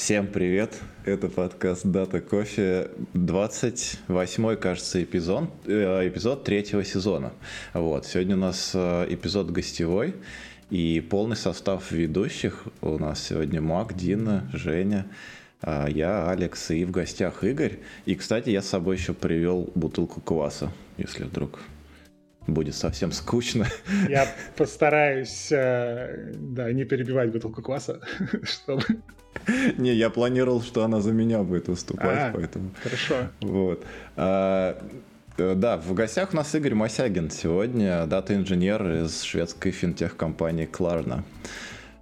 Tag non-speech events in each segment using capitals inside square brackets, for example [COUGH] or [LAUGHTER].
Всем привет! Это подкаст Дата Кофе, 28 кажется, эпизод, э, эпизод третьего сезона. Вот. Сегодня у нас э, эпизод гостевой и полный состав ведущих. У нас сегодня Мак, Дина, Женя, э, я, Алекс и в гостях Игорь. И, кстати, я с собой еще привел бутылку кваса, если вдруг будет совсем скучно. Я [LAUGHS] постараюсь да, не перебивать бутылку кваса, [LAUGHS] чтобы Не, я планировал, что она за меня будет выступать, а, поэтому. Хорошо. Вот. А, э, да, в гостях у нас Игорь Мосягин сегодня, дата-инженер из шведской финтех-компании Klarna.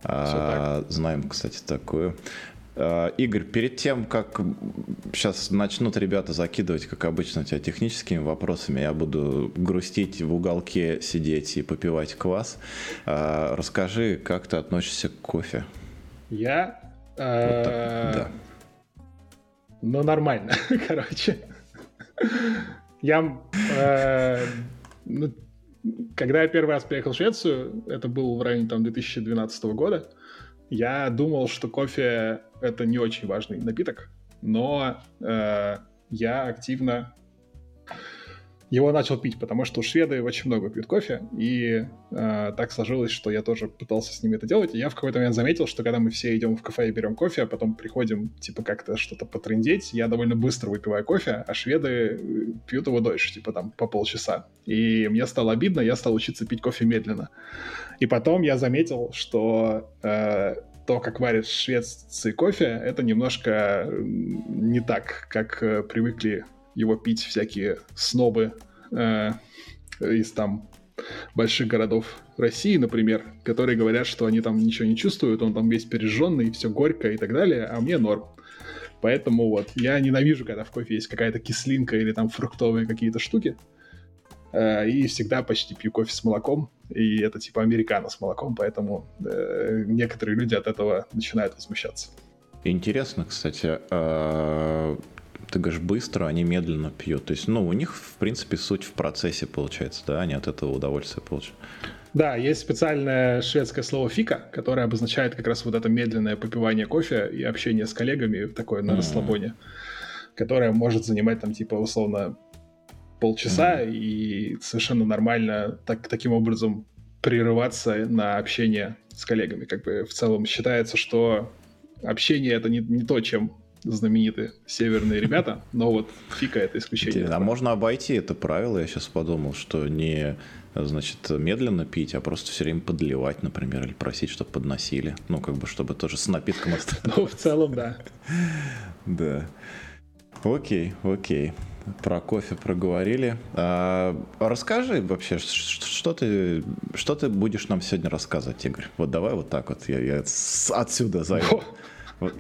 А, знаем, кстати, такую. А, Игорь, перед тем, как сейчас начнут ребята закидывать, как обычно, тебя техническими вопросами, я буду грустить в уголке сидеть и попивать квас. А, расскажи, как ты относишься к кофе? Я Э, да. Ну, нормально, [LAUGHS] короче. Я... Э, ну, когда я первый раз приехал в Швецию, это был в районе там 2012 года, я думал, что кофе это не очень важный напиток, но э, я активно его начал пить, потому что шведы очень много пьют кофе, и э, так сложилось, что я тоже пытался с ними это делать, и я в какой-то момент заметил, что когда мы все идем в кафе и берем кофе, а потом приходим, типа, как-то что-то потрендеть, я довольно быстро выпиваю кофе, а шведы э, пьют его дольше, типа, там, по полчаса. И мне стало обидно, я стал учиться пить кофе медленно. И потом я заметил, что э, то, как варят шведцы кофе, это немножко не так, как э, привыкли его пить всякие снобы э, из там больших городов России, например, которые говорят, что они там ничего не чувствуют, он там весь пережженный, все горько и так далее, а мне норм. Поэтому вот я ненавижу, когда в кофе есть какая-то кислинка или там фруктовые какие-то штуки. Э, и всегда почти пью кофе с молоком, и это типа американо с молоком, поэтому э, некоторые люди от этого начинают возмущаться. Интересно, кстати, а, ты говоришь, быстро, они медленно пьют. То есть, ну, у них, в принципе, суть в процессе получается, да, они от этого удовольствие получают. Да, есть специальное шведское слово «фика», которое обозначает как раз вот это медленное попивание кофе и общение с коллегами такое на mm-hmm. расслабоне, которое может занимать там типа условно полчаса mm-hmm. и совершенно нормально так, таким образом прерываться на общение с коллегами. Как бы в целом считается, что общение это не, не то, чем знаменитые северные ребята, но вот фика это исключение. А можно обойти это правило, я сейчас подумал, что не значит, медленно пить, а просто все время подливать, например, или просить, чтобы подносили. Ну, как бы, чтобы тоже с напитком оставить. [LAUGHS] Ну, в целом, да. Да. Окей, окей. Про кофе проговорили. А, расскажи вообще, что ты, что ты будешь нам сегодня рассказывать, Игорь? Вот давай вот так вот, я, я отсюда зайду. Вот.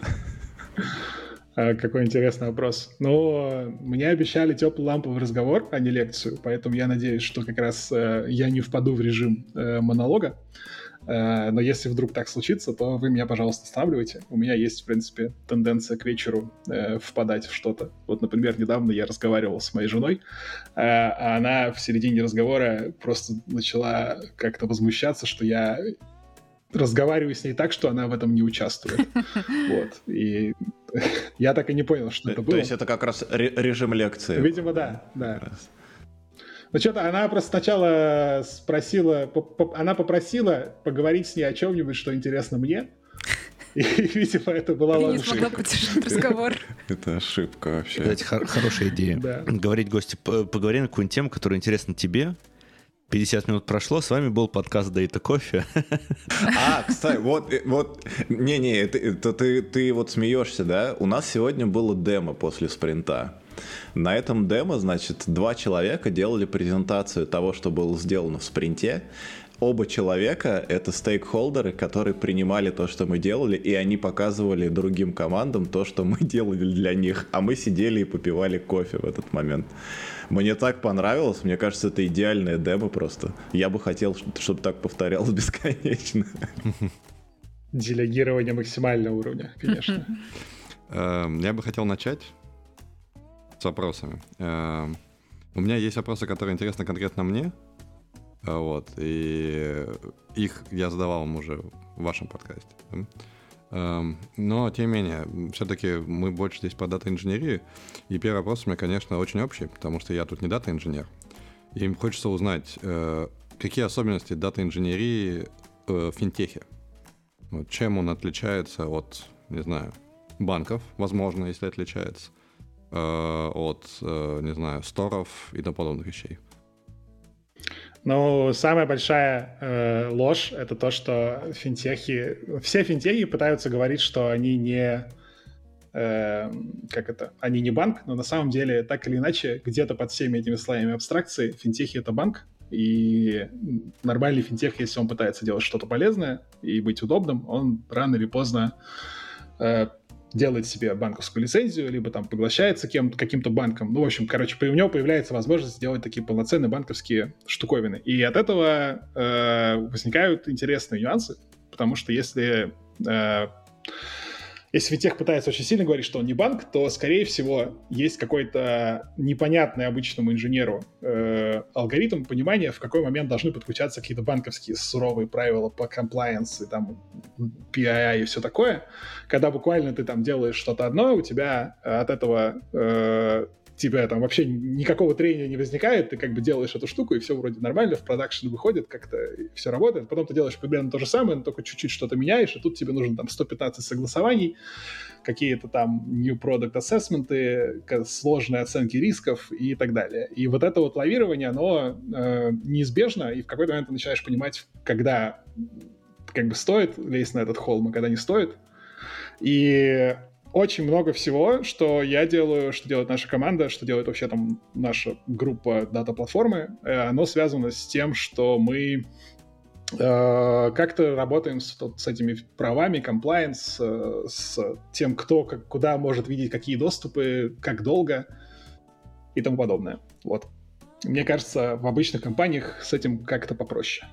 А, какой интересный вопрос. Ну, мне обещали теплый ламповый разговор, а не лекцию, поэтому я надеюсь, что как раз э, я не впаду в режим э, монолога. Э, но если вдруг так случится, то вы меня, пожалуйста, останавливайте. У меня есть, в принципе, тенденция к вечеру э, впадать в что-то. Вот, например, недавно я разговаривал с моей женой, э, а она в середине разговора просто начала как-то возмущаться, что я разговариваю с ней так, что она в этом не участвует. [LAUGHS] Вот. И [LAUGHS] я так и не понял, что это было. То есть это как раз режим лекции. Видимо, да, да. Ну что-то она просто сначала спросила, она попросила поговорить с ней о чем-нибудь, что интересно мне. И, [LAUGHS] видимо, это была Я не смогла поддержать разговор. Это ошибка вообще. Кстати, хорошая идея. Говорить гости, поговори на какую-нибудь тему, которая интересна тебе, 50 минут прошло, с вами был подкаст Data Coffee. А, кстати, вот, вот, не-не, ты, ты, ты вот смеешься, да? У нас сегодня было демо после спринта. На этом демо, значит, два человека делали презентацию того, что было сделано в спринте. Оба человека — это стейкхолдеры, которые принимали то, что мы делали, и они показывали другим командам то, что мы [LAUGHS] делали для них, а мы сидели и попивали кофе в этот момент. Мне так понравилось, мне кажется, это идеальная демо просто. Я бы хотел, чтобы так повторялось [LAUGHS] бесконечно. Делегирование максимального уровня, конечно. [LAUGHS] Эм, я бы хотел начать с вопросами. Эм, у меня есть вопросы, которые интересны конкретно мне. Вот. И их я задавал вам уже в вашем подкасте. Эм, но, тем не менее, все-таки мы больше здесь по дата-инженерии. И первый вопрос у меня, конечно, очень общий, потому что я тут не дата-инженер. И им хочется узнать, э, какие особенности дата-инженерии э, в финтехе. Вот, чем он отличается от, не знаю, банков, возможно, если отличается, э, от, не знаю, сторов и тому подобных вещей. Ну, самая большая э, ложь это то, что финтехи, все финтехи пытаются говорить, что они не, э, как это, они не банк, но на самом деле так или иначе где-то под всеми этими слоями абстракции финтехи это банк, и нормальный финтех, если он пытается делать что-то полезное и быть удобным, он рано или поздно э, делает себе банковскую лицензию, либо там поглощается кем каким-то банком. Ну, в общем, короче, у него появляется возможность сделать такие полноценные банковские штуковины. И от этого э, возникают интересные нюансы, потому что если э, если финтех пытается очень сильно говорить, что он не банк, то, скорее всего, есть какой-то непонятный обычному инженеру э, алгоритм понимания, в какой момент должны подключаться какие-то банковские суровые правила по compliance, и там PII и все такое, когда буквально ты там делаешь что-то одно, у тебя от этого э, тебя там вообще никакого трения не возникает, ты как бы делаешь эту штуку, и все вроде нормально, в продакшн выходит, как-то все работает. Потом ты делаешь примерно то же самое, но только чуть-чуть что-то меняешь, и тут тебе нужно там 115 согласований, какие-то там new product assessment, сложные оценки рисков и так далее. И вот это вот лавирование, оно э, неизбежно, и в какой-то момент ты начинаешь понимать, когда как бы стоит лезть на этот холм, а когда не стоит. И очень много всего, что я делаю, что делает наша команда, что делает вообще там наша группа дата-платформы, э, оно связано с тем, что мы э, как-то работаем с, с этими правами, комплайенс, э, с тем, кто как, куда может видеть какие доступы, как долго и тому подобное. Вот. Мне кажется, в обычных компаниях с этим как-то попроще.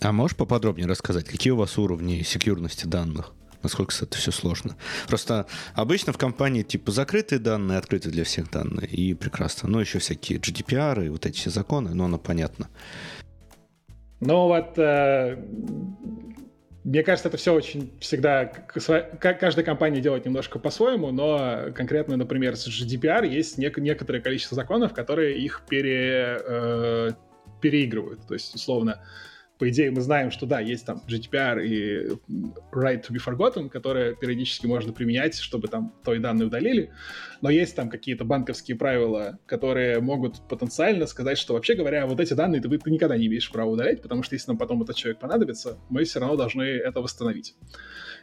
А можешь поподробнее рассказать, какие у вас уровни секьюрности данных? Насколько это все сложно. Просто обычно в компании типа закрытые данные, открытые для всех данные, и прекрасно. Но еще всякие GDPR и вот эти все законы, но оно понятно. Ну вот, э, мне кажется, это все очень всегда, каждая компания делает немножко по-своему, но конкретно, например, с GDPR есть нек- некоторое количество законов, которые их пере, э, переигрывают. То есть, условно, по идее, мы знаем, что да, есть там GDPR и Right to be Forgotten, которые периодически можно применять, чтобы там той данные удалили, но есть там какие-то банковские правила, которые могут потенциально сказать, что вообще говоря, вот эти данные ты, ты никогда не имеешь права удалять, потому что если нам потом этот человек понадобится, мы все равно должны это восстановить.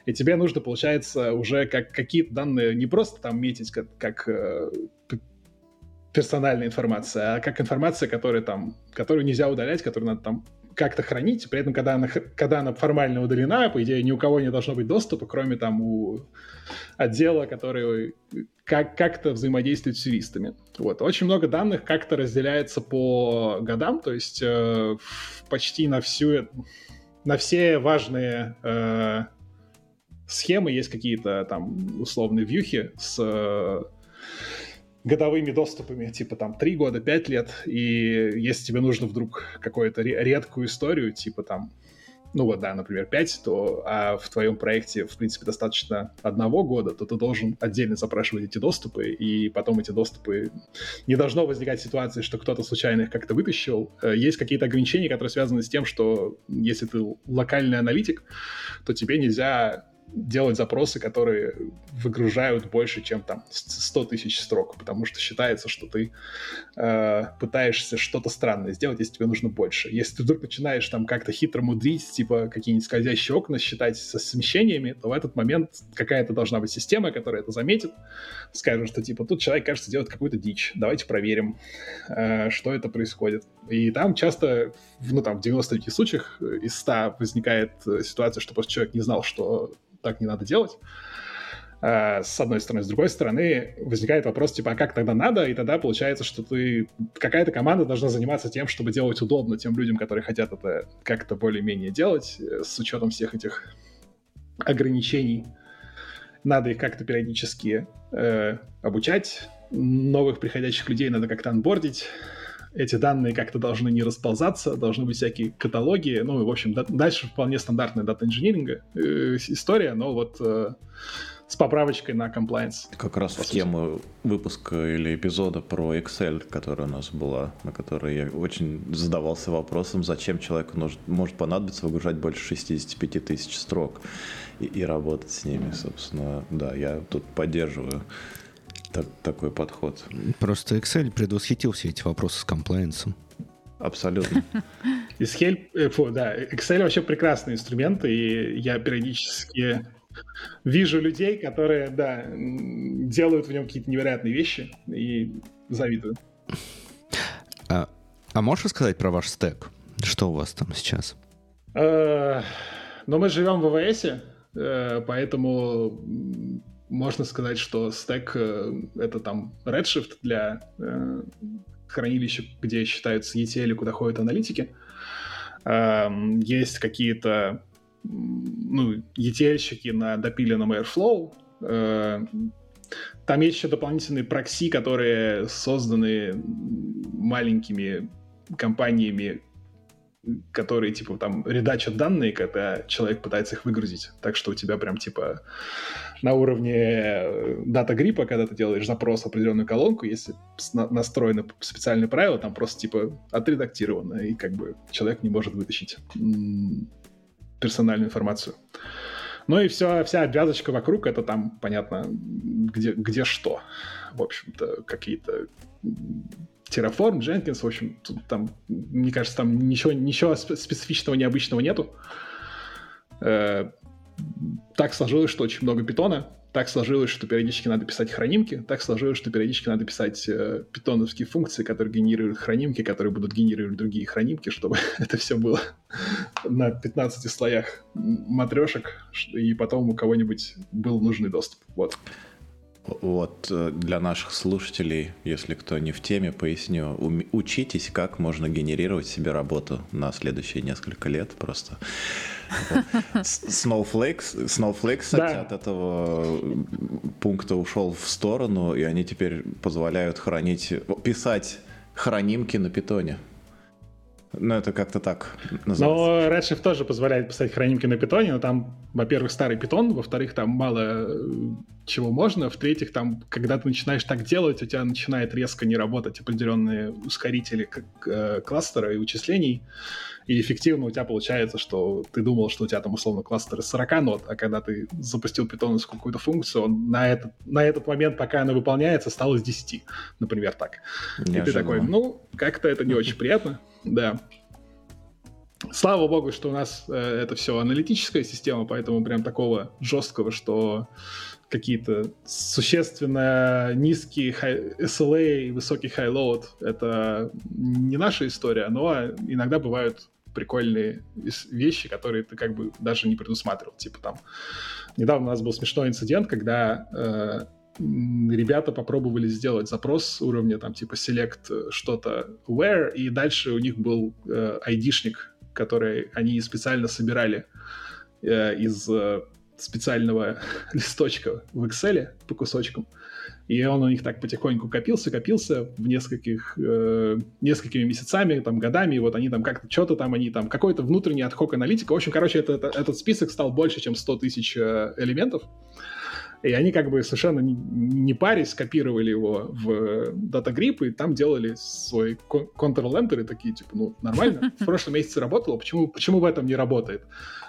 И тебе нужно, получается, уже как какие-то данные не просто там метить как, как э, персональная информация, а как информация, которая там, которую нельзя удалять, которую надо там как-то хранить, при этом, когда она, когда она формально удалена, по идее, ни у кого не должно быть доступа, кроме там у отдела, который как- как-то взаимодействует с юристами. Вот. Очень много данных как-то разделяется по годам, то есть э, почти на всю, на все важные э, схемы есть какие-то там условные вьюхи с э, годовыми доступами, типа там 3 года, 5 лет, и если тебе нужно вдруг какую-то редкую историю, типа там, ну вот, да, например, 5, то а в твоем проекте, в принципе, достаточно одного года, то ты должен отдельно запрашивать эти доступы, и потом эти доступы... Не должно возникать ситуации, что кто-то случайно их как-то вытащил. Э, есть какие-то ограничения, которые связаны с тем, что если ты локальный аналитик, то тебе нельзя делать запросы, которые выгружают больше, чем там 100 тысяч строк, потому что считается, что ты э, пытаешься что-то странное сделать, если тебе нужно больше. Если ты вдруг начинаешь там как-то хитро мудрить, типа какие-нибудь скользящие окна считать со смещениями, то в этот момент какая-то должна быть система, которая это заметит, скажет, что типа тут человек, кажется, делает какую-то дичь, давайте проверим, э, что это происходит. И там часто, ну там в 99 случаях из 100 возникает э, ситуация, что просто человек не знал, что так не надо делать. Uh, с одной стороны. С другой стороны, возникает вопрос, типа, а как тогда надо? И тогда получается, что ты... Какая-то команда должна заниматься тем, чтобы делать удобно тем людям, которые хотят это как-то более-менее делать, э, с учетом всех этих ограничений. Надо их как-то периодически э, обучать. Новых приходящих людей надо как-то анбордить. Эти данные как-то должны не расползаться, должны быть всякие каталоги. Ну, в общем, да, дальше вполне стандартная дата-инжиниринга э, история, но вот э, с поправочкой на compliance. Как раз в тему выпуска или эпизода про Excel, которая у нас была, на которой я очень задавался вопросом, зачем человеку может, может понадобиться выгружать больше 65 тысяч строк и, и работать с ними, собственно. Да, я тут поддерживаю так, такой подход. Просто Excel предвосхитил все эти вопросы с комплайенсом. Абсолютно. [LAUGHS] Excel, э, фу, да, Excel вообще прекрасный инструмент, и я периодически вижу людей, которые, да, делают в нем какие-то невероятные вещи и завидую. А, а можешь рассказать про ваш стек? Что у вас там сейчас? Э, ну, мы живем в АВС, э, поэтому можно сказать, что стек э, это там Redshift для хранилища, где считаются ETL, куда ходят аналитики. Эм, есть какие-то ну, ETL-щики на допиленном Airflow. Э, там есть еще дополнительные прокси, которые созданы маленькими компаниями, которые, типа, там, редачат данные, когда человек пытается их выгрузить. Так что у тебя прям, типа, на уровне дата гриппа, когда ты делаешь запрос в определенную колонку, если настроены специальные правила, там просто, типа, отредактировано, и как бы человек не может вытащить персональную информацию. Ну и все, вся обвязочка вокруг, это там, понятно, где, где что. В общем-то, какие-то Terraform, Jenkins, в общем, тут, там, мне кажется, там ничего, ничего специфичного, необычного нету. Э, так сложилось, что очень много питона, так сложилось, что периодически надо писать хранимки, так сложилось, что периодически надо писать э, питоновские функции, которые генерируют хранимки, которые будут генерировать другие хранимки, чтобы [LAUGHS] это все было на 15 слоях матрешек, и потом у кого-нибудь был нужный доступ. Вот. Вот э, для наших слушателей, если кто не в теме, поясню. Учитесь, как можно генерировать себе работу на следующие несколько лет просто. Snowflake, Snowflake, кстати, да. от этого пункта ушел в сторону, и они теперь позволяют хранить, писать хранимки на питоне. Ну, это как-то так называется. Но Redshift тоже позволяет писать хранимки на питоне, но там, во-первых, старый питон, во-вторых, там мало э, чего можно, в-третьих, там, когда ты начинаешь так делать, у тебя начинает резко не работать определенные ускорители э, кластера и вычислений, и эффективно у тебя получается, что ты думал, что у тебя там условно кластер из 40 нот, а когда ты запустил питоновскую какую-то функцию, он на этот, на этот момент, пока она выполняется, стал из 10, например, так. Неожиданно. И ты такой, ну, как-то это не очень приятно. [LAUGHS] Да. Слава богу, что у нас э, это все аналитическая система, поэтому прям такого жесткого, что какие-то существенно низкие high, SLA и высокий high-load — это не наша история, но иногда бывают прикольные вещи, которые ты как бы даже не предусматривал. Типа там недавно у нас был смешной инцидент, когда э, ребята попробовали сделать запрос уровня там типа select что-то where, и дальше у них был э, айдишник, который они специально собирали э, из э, специального [LAUGHS] листочка в Excel по кусочкам. И он у них так потихоньку копился, копился в нескольких, э, несколькими месяцами, там, годами, и вот они там как-то, что-то там, они там, какой-то внутренний отхок аналитика. В общем, короче, это, это, этот список стал больше, чем 100 тысяч э, элементов. И они как бы совершенно не, не парясь, копировали его в DataGrip и там делали свой Ctrl-Enter и такие, типа, ну, нормально, [LAUGHS] в прошлом месяце работало, почему, почему в этом не работает?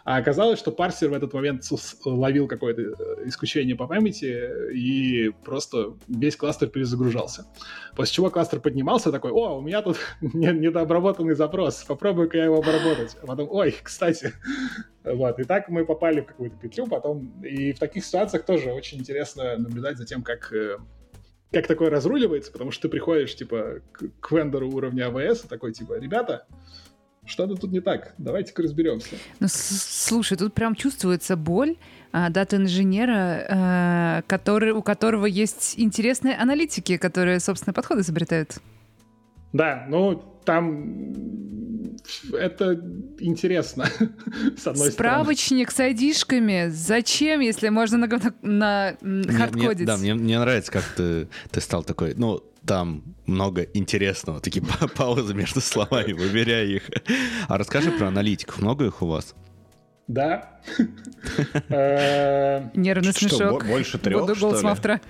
А оказалось, что парсер в этот момент ловил какое-то э, исключение по памяти и просто весь кластер перезагружался. После чего кластер поднимался такой, о, у меня тут [LAUGHS] недообработанный запрос, попробую-ка я его обработать. А потом, ой, кстати, [LAUGHS] вот, и так мы попали в какую-то петлю потом. И в таких ситуациях тоже очень интересно наблюдать за тем, как э, как такое разруливается, потому что ты приходишь, типа, к, к вендору уровня АВС такой, типа, ребята, что-то тут не так. Давайте-ка разберемся. Ну, слушай, тут прям чувствуется боль а, дата-инженера, а, который, у которого есть интересные аналитики, которые, собственно, подходы изобретают. Да, ну там это интересно, [LAUGHS] с одной Справочник стороны. с айдишками. Зачем, если можно на, на, на хардкодить? да, мне, мне нравится, как ты, ты стал такой, ну, там много интересного. Такие [LAUGHS] паузы между словами, выбирая их. А расскажи про аналитиков. Много их у вас? Да. [LAUGHS] Э, Нервный смешок. Больше трех, Буду автора.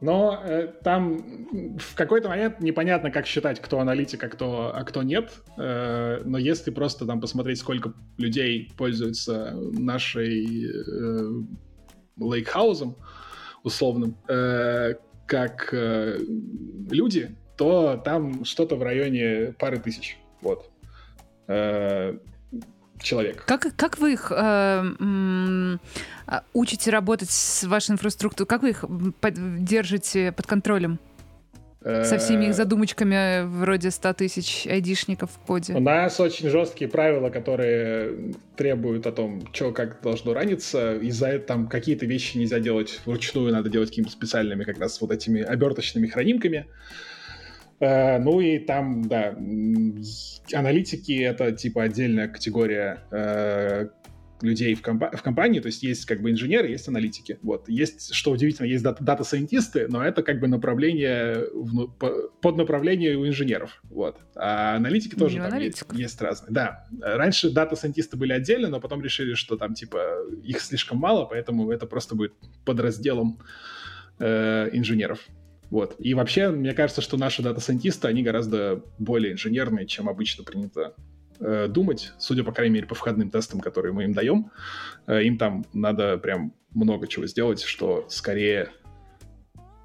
Но э, там в какой-то момент непонятно, как считать, кто аналитик, а кто, а кто нет. Э, но если просто там посмотреть, сколько людей пользуются нашей э, лейкхаузом условным, э, как э, люди, то там что-то в районе пары тысяч. Вот. Э, человек. Как, как вы их э, э, учите работать с вашей инфраструктурой? Как вы их держите под контролем? Со всеми их э, задумочками вроде 100 тысяч айдишников в коде. У нас очень жесткие правила, которые требуют о том, что как должно раниться. Из-за этого там какие-то вещи нельзя делать вручную, надо делать какими-то специальными как раз вот этими оберточными хранимками. Э, ну и там, да, аналитики — это типа отдельная категория э, людей в, компа- в компании, то есть есть как бы инженеры, есть аналитики. Вот. Есть, что удивительно, есть дата-сайентисты, но это как бы направление, в, под направление у инженеров. Вот. А аналитики тоже там есть, есть разные. Да. Раньше дата-сайентисты были отдельно, но потом решили, что там типа их слишком мало, поэтому это просто будет подразделом э, инженеров. Вот. И вообще, мне кажется, что наши дата-сайентисты, они гораздо более инженерные, чем обычно принято э, думать, судя, по крайней мере, по входным тестам, которые мы им даем. Э, им там надо прям много чего сделать, что скорее,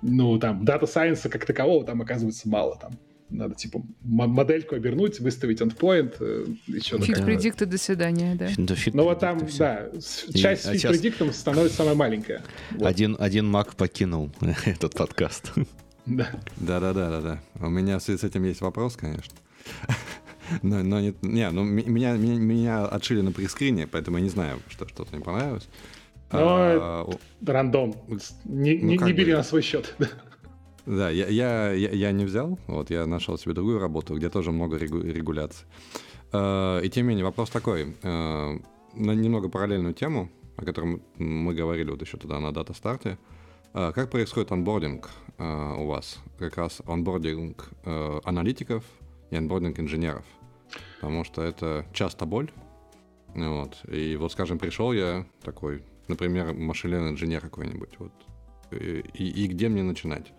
ну, там, data science а как такового там оказывается мало. Там надо, типа, модельку обернуть, выставить endpoint э, и что-то. Fit predict ы, до свидания, да. да ну вот там, да, часть фит предиктом становится самая маленькая. Вот. Один, один маг покинул [LAUGHS] этот подкаст. Да. Да-да-да-да-да. У меня в связи с этим есть вопрос, конечно. Но, но не, не, ну меня, меня, меня отшили на прескрине, поэтому я не знаю, что что-то не понравилось. Но а, рандом. Не, ну, не, не бери бы, на свой счет. [LAUGHS] Да, я, я, я, я не взял. Вот я нашел себе другую работу, где тоже много регу, регуляций. А, и тем не менее, вопрос такой. А, на немного параллельную тему, о котором мы говорили вот еще туда на дата-старте. А, как происходит онбординг у вас? Как раз онбординг аналитиков и онбординг инженеров потому что это часто боль. Вот. И вот, скажем, пришел я такой, например, машинный инженер какой-нибудь. Вот. И, и, где мне начинать?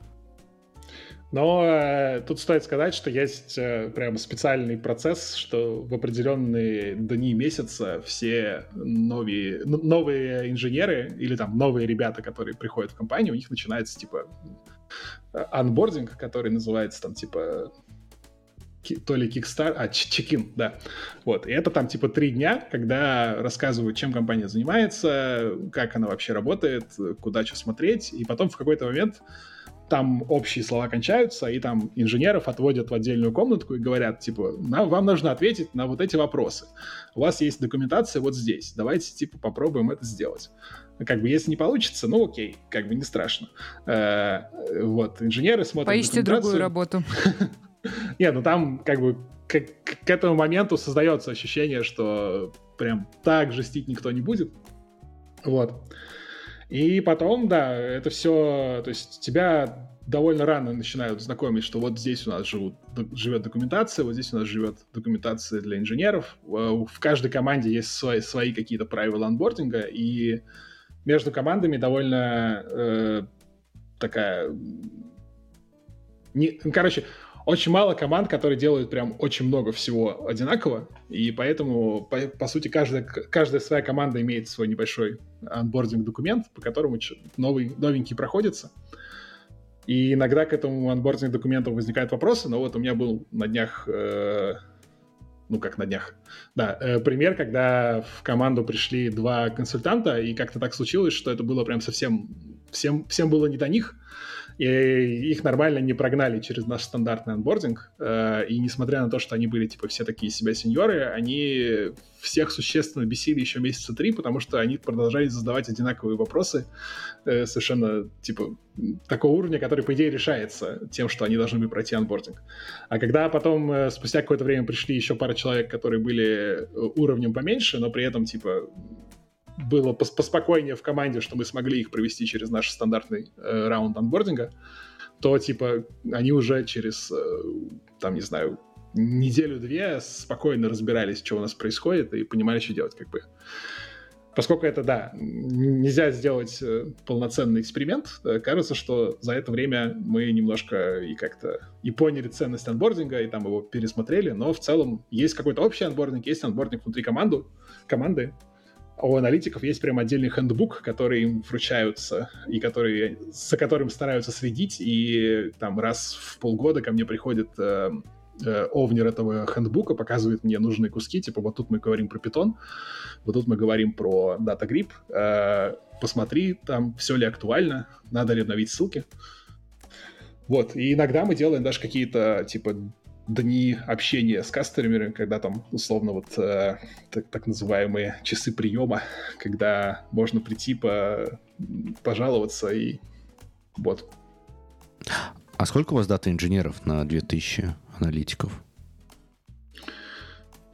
Но э, тут стоит сказать, что есть э, прям специальный процесс, что в определенные дни месяца все новые, новые инженеры или там новые ребята, которые приходят в компанию, у них начинается типа анбординг, который называется там типа то ли Kickstarter, а, чекин, да. Вот, и это там типа три дня, когда рассказывают, чем компания занимается, как она вообще работает, куда что смотреть, и потом в какой-то момент там общие слова кончаются, и там инженеров отводят в отдельную комнатку и говорят, типа, вам нужно ответить на вот эти вопросы. У вас есть документация вот здесь, давайте, типа, попробуем это сделать. Как бы, если не получится, ну окей, как бы не страшно. Э, вот, инженеры смотрят Поищите другую работу. [LAUGHS] [LAUGHS] Не, ну там как бы к, к этому моменту создается ощущение, что прям так жестить никто не будет. Вот. И потом, да, это все, то есть тебя довольно рано начинают знакомить, что вот здесь у нас живут, живет документация, вот здесь у нас живет документация для инженеров. Э, в каждой команде есть свои, свои какие-то правила анбординга, и между командами довольно э, такая... Не, ну, короче, очень мало команд, которые делают прям очень много всего одинаково, и поэтому, по, по сути, каждая, каждая своя команда имеет свой небольшой анбординг-документ, по которому новый, новенький проходится. И иногда к этому анбординг-документу возникают вопросы, но вот у меня был на днях, э, ну как на днях, да, э, пример, когда в команду пришли два консультанта, и как-то так случилось, что это было прям совсем, всем, всем было не до них, и их нормально не прогнали через наш стандартный анбординг, э, и несмотря на то, что они были, типа, все такие себя сеньоры, они всех существенно бесили еще месяца три, потому что они продолжали задавать одинаковые вопросы, э, совершенно, типа, такого уровня, который, по идее, решается тем, что они должны были пройти анбординг. А когда потом, э, спустя какое-то время пришли еще пара человек, которые были уровнем поменьше, но при этом, типа, было поспокойнее в команде, что мы смогли их провести через наш стандартный э, раунд анбординга, то, типа, они уже через, там, не знаю, неделю-две спокойно разбирались, что у нас происходит, и понимали, что делать, как бы. Поскольку это, да, нельзя сделать э, полноценный эксперимент, э, кажется, что за это время мы немножко и как-то и поняли ценность анбординга, и там его пересмотрели, но в целом есть какой-то общий анбординг, есть анбординг внутри команду, команды, у аналитиков есть прям отдельный хендбук, который им вручаются, и который, за которым стараются следить, и там раз в полгода ко мне приходит э, э, овнер этого хендбука, показывает мне нужные куски, типа вот тут мы говорим про питон, вот тут мы говорим про DataGrip, э, посмотри, там все ли актуально, надо ли обновить ссылки. Вот, и иногда мы делаем даже какие-то, типа, дни общения с кастомерами, когда там, условно, вот э, так, так называемые часы приема, когда можно прийти, по, пожаловаться и вот. А сколько у вас дата инженеров на 2000 аналитиков?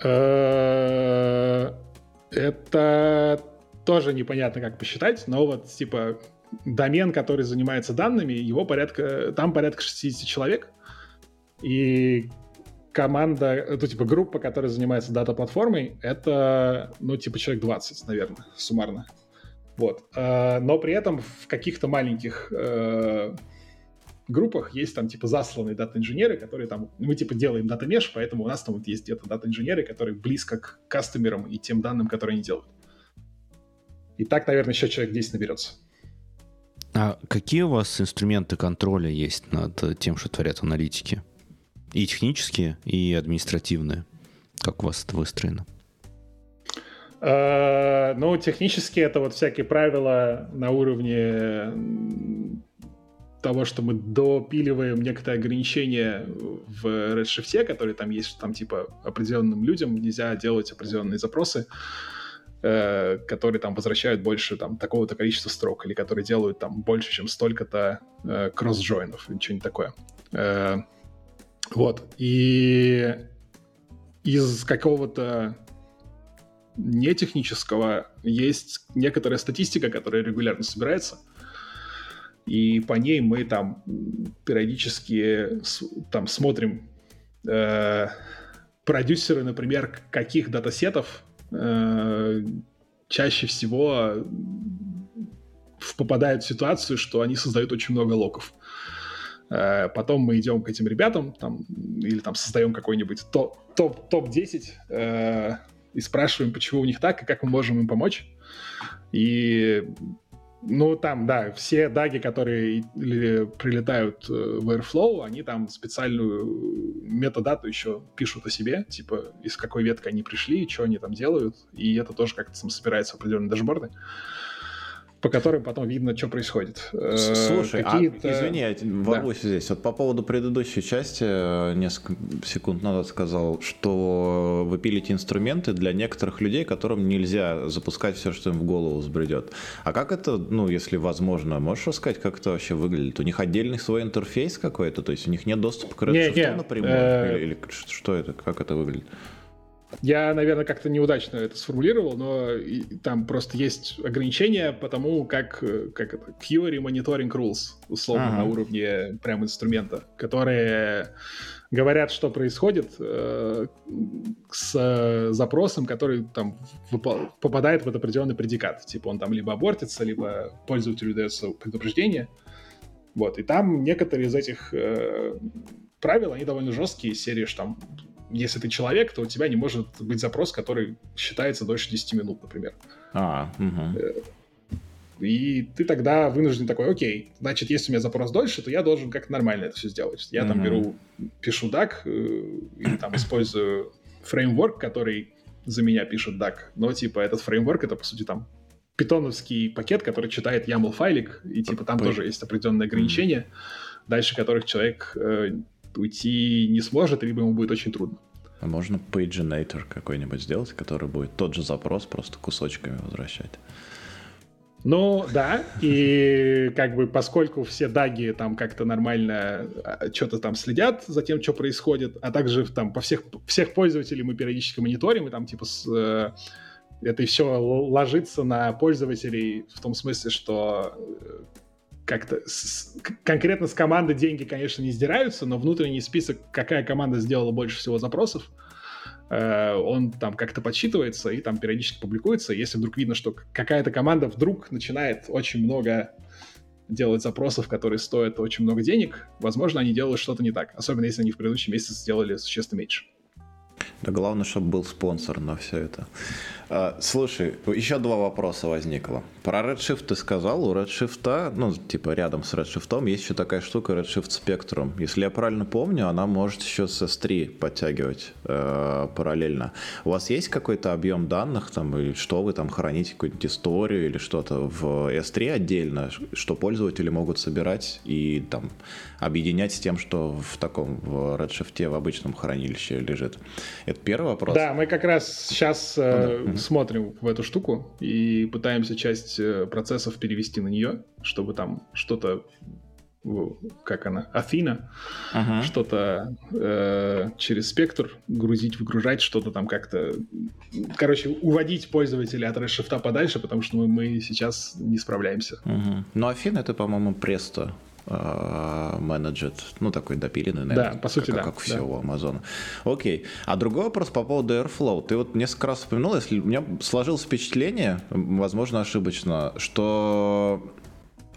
Э, это тоже непонятно, как посчитать, но вот, типа, домен, который занимается данными, его порядка, там порядка 60 человек, и команда, ну, типа, группа, которая занимается дата-платформой, это, ну, типа, человек 20, наверное, суммарно. Вот. Э, но при этом в каких-то маленьких э, группах есть там типа засланные дата-инженеры, которые там, мы типа делаем дата-меш, поэтому у нас там вот есть где-то дата-инженеры, которые близко к кастомерам и тем данным, которые они делают. И так, наверное, еще человек 10 наберется. А какие у вас инструменты контроля есть над тем, что творят аналитики? И технические, и административные. Как у вас это выстроено? Uh, ну, технически это вот всякие правила на уровне того, что мы допиливаем некоторые ограничения в Redshift, которые там есть, что там типа определенным людям нельзя делать определенные запросы, э, которые там возвращают больше там такого-то количества строк, или которые делают там больше, чем столько-то э, кросс-джойнов, или что-нибудь такое. Э, вот. И из какого-то нетехнического есть некоторая статистика, которая регулярно собирается — и по ней мы там периодически там смотрим э, продюсеры, например, каких датасетов э, чаще всего попадают в ситуацию, что они создают очень много локов. Э, потом мы идем к этим ребятам, там, или там создаем какой-нибудь топ-10 топ, топ э, и спрашиваем, почему у них так, и как мы можем им помочь. И ну, там, да, все даги, которые прилетают э, в Airflow, они там специальную метадату еще пишут о себе, типа, из какой ветки они пришли, что они там делают, и это тоже как-то там собирается в определенные дашборды по которым потом видно, что происходит. Э, слушай, а, извини, я ворвусь да. здесь. Вот по поводу предыдущей части, э, несколько секунд назад сказал, что вы пилите инструменты для некоторых людей, которым нельзя запускать все, что им в голову взбредет. А как это, ну, если возможно, можешь рассказать, как это вообще выглядит? У них отдельный свой интерфейс какой-то, то есть у них нет доступа к Redshift напрямую? Э, или, или что это, как это выглядит? Я, наверное, как-то неудачно это сформулировал, но там просто есть ограничения по тому, как, как это, Query Monitoring Rules, условно, ага. на уровне прям инструмента, которые говорят, что происходит э, с запросом, который там попадает в этот определенный предикат. Типа он там либо абортится, либо пользователю дается предупреждение. Вот, и там некоторые из этих э, правил, они довольно жесткие, серии, что там если ты человек, то у тебя не может быть запрос, который считается дольше 10 минут, например. А, угу. И ты тогда вынужден такой, окей, значит, если у меня запрос дольше, то я должен как-то нормально это все сделать. Я uh там беру, пишу DAC, э, или там использую фреймворк, который за меня пишет DAC. Но, типа, этот фреймворк — это, по сути, там питоновский пакет, который читает YAML файлик, и, типа, там тоже есть определенные ограничения, дальше которых человек э, уйти не сможет, либо ему будет очень трудно. А можно pagenator какой-нибудь сделать, который будет тот же запрос просто кусочками возвращать? Ну, да, и как бы поскольку все даги там как-то нормально а, что-то там следят за тем, что происходит, а также там по всех, всех пользователей мы периодически мониторим, и там типа с, э, это все ложится на пользователей в том смысле, что э, как-то с, конкретно с команды деньги, конечно, не сдираются, но внутренний список, какая команда сделала больше всего запросов, э, он там как-то подсчитывается и там периодически публикуется. Если вдруг видно, что какая-то команда вдруг начинает очень много делать запросов, которые стоят очень много денег, возможно, они делают что-то не так. Особенно, если они в предыдущем месяце сделали существенно меньше. Да главное, чтобы был спонсор на все это. А, слушай, еще два вопроса возникло. Про Redshift ты сказал, у Redshift, ну, типа рядом с Redshift есть еще такая штука Redshift Spectrum. Если я правильно помню, она может еще с S3 подтягивать э, параллельно. У вас есть какой-то объем данных, там, и что вы там храните, какую-нибудь историю или что-то в S3 отдельно, что пользователи могут собирать и там объединять с тем, что в таком, в Redshift в обычном хранилище лежит? Это первый вопрос. Да, мы как раз сейчас э, ну, да. смотрим в эту штуку и пытаемся часть э, процессов перевести на нее, чтобы там что-то как она, Афина, ага. что-то э, через спектр грузить, выгружать, что-то там как-то, короче, уводить пользователя от Redshift подальше, потому что мы, мы сейчас не справляемся. Угу. Ну, Афина это, по-моему, Престо Э, менеджет, ну такой допиленный, наверное, да, по сути, как, да. как все да. у Амазона. Окей. А другой вопрос по поводу Airflow. Ты вот несколько раз упомянул, если у меня сложилось впечатление, возможно, ошибочно, что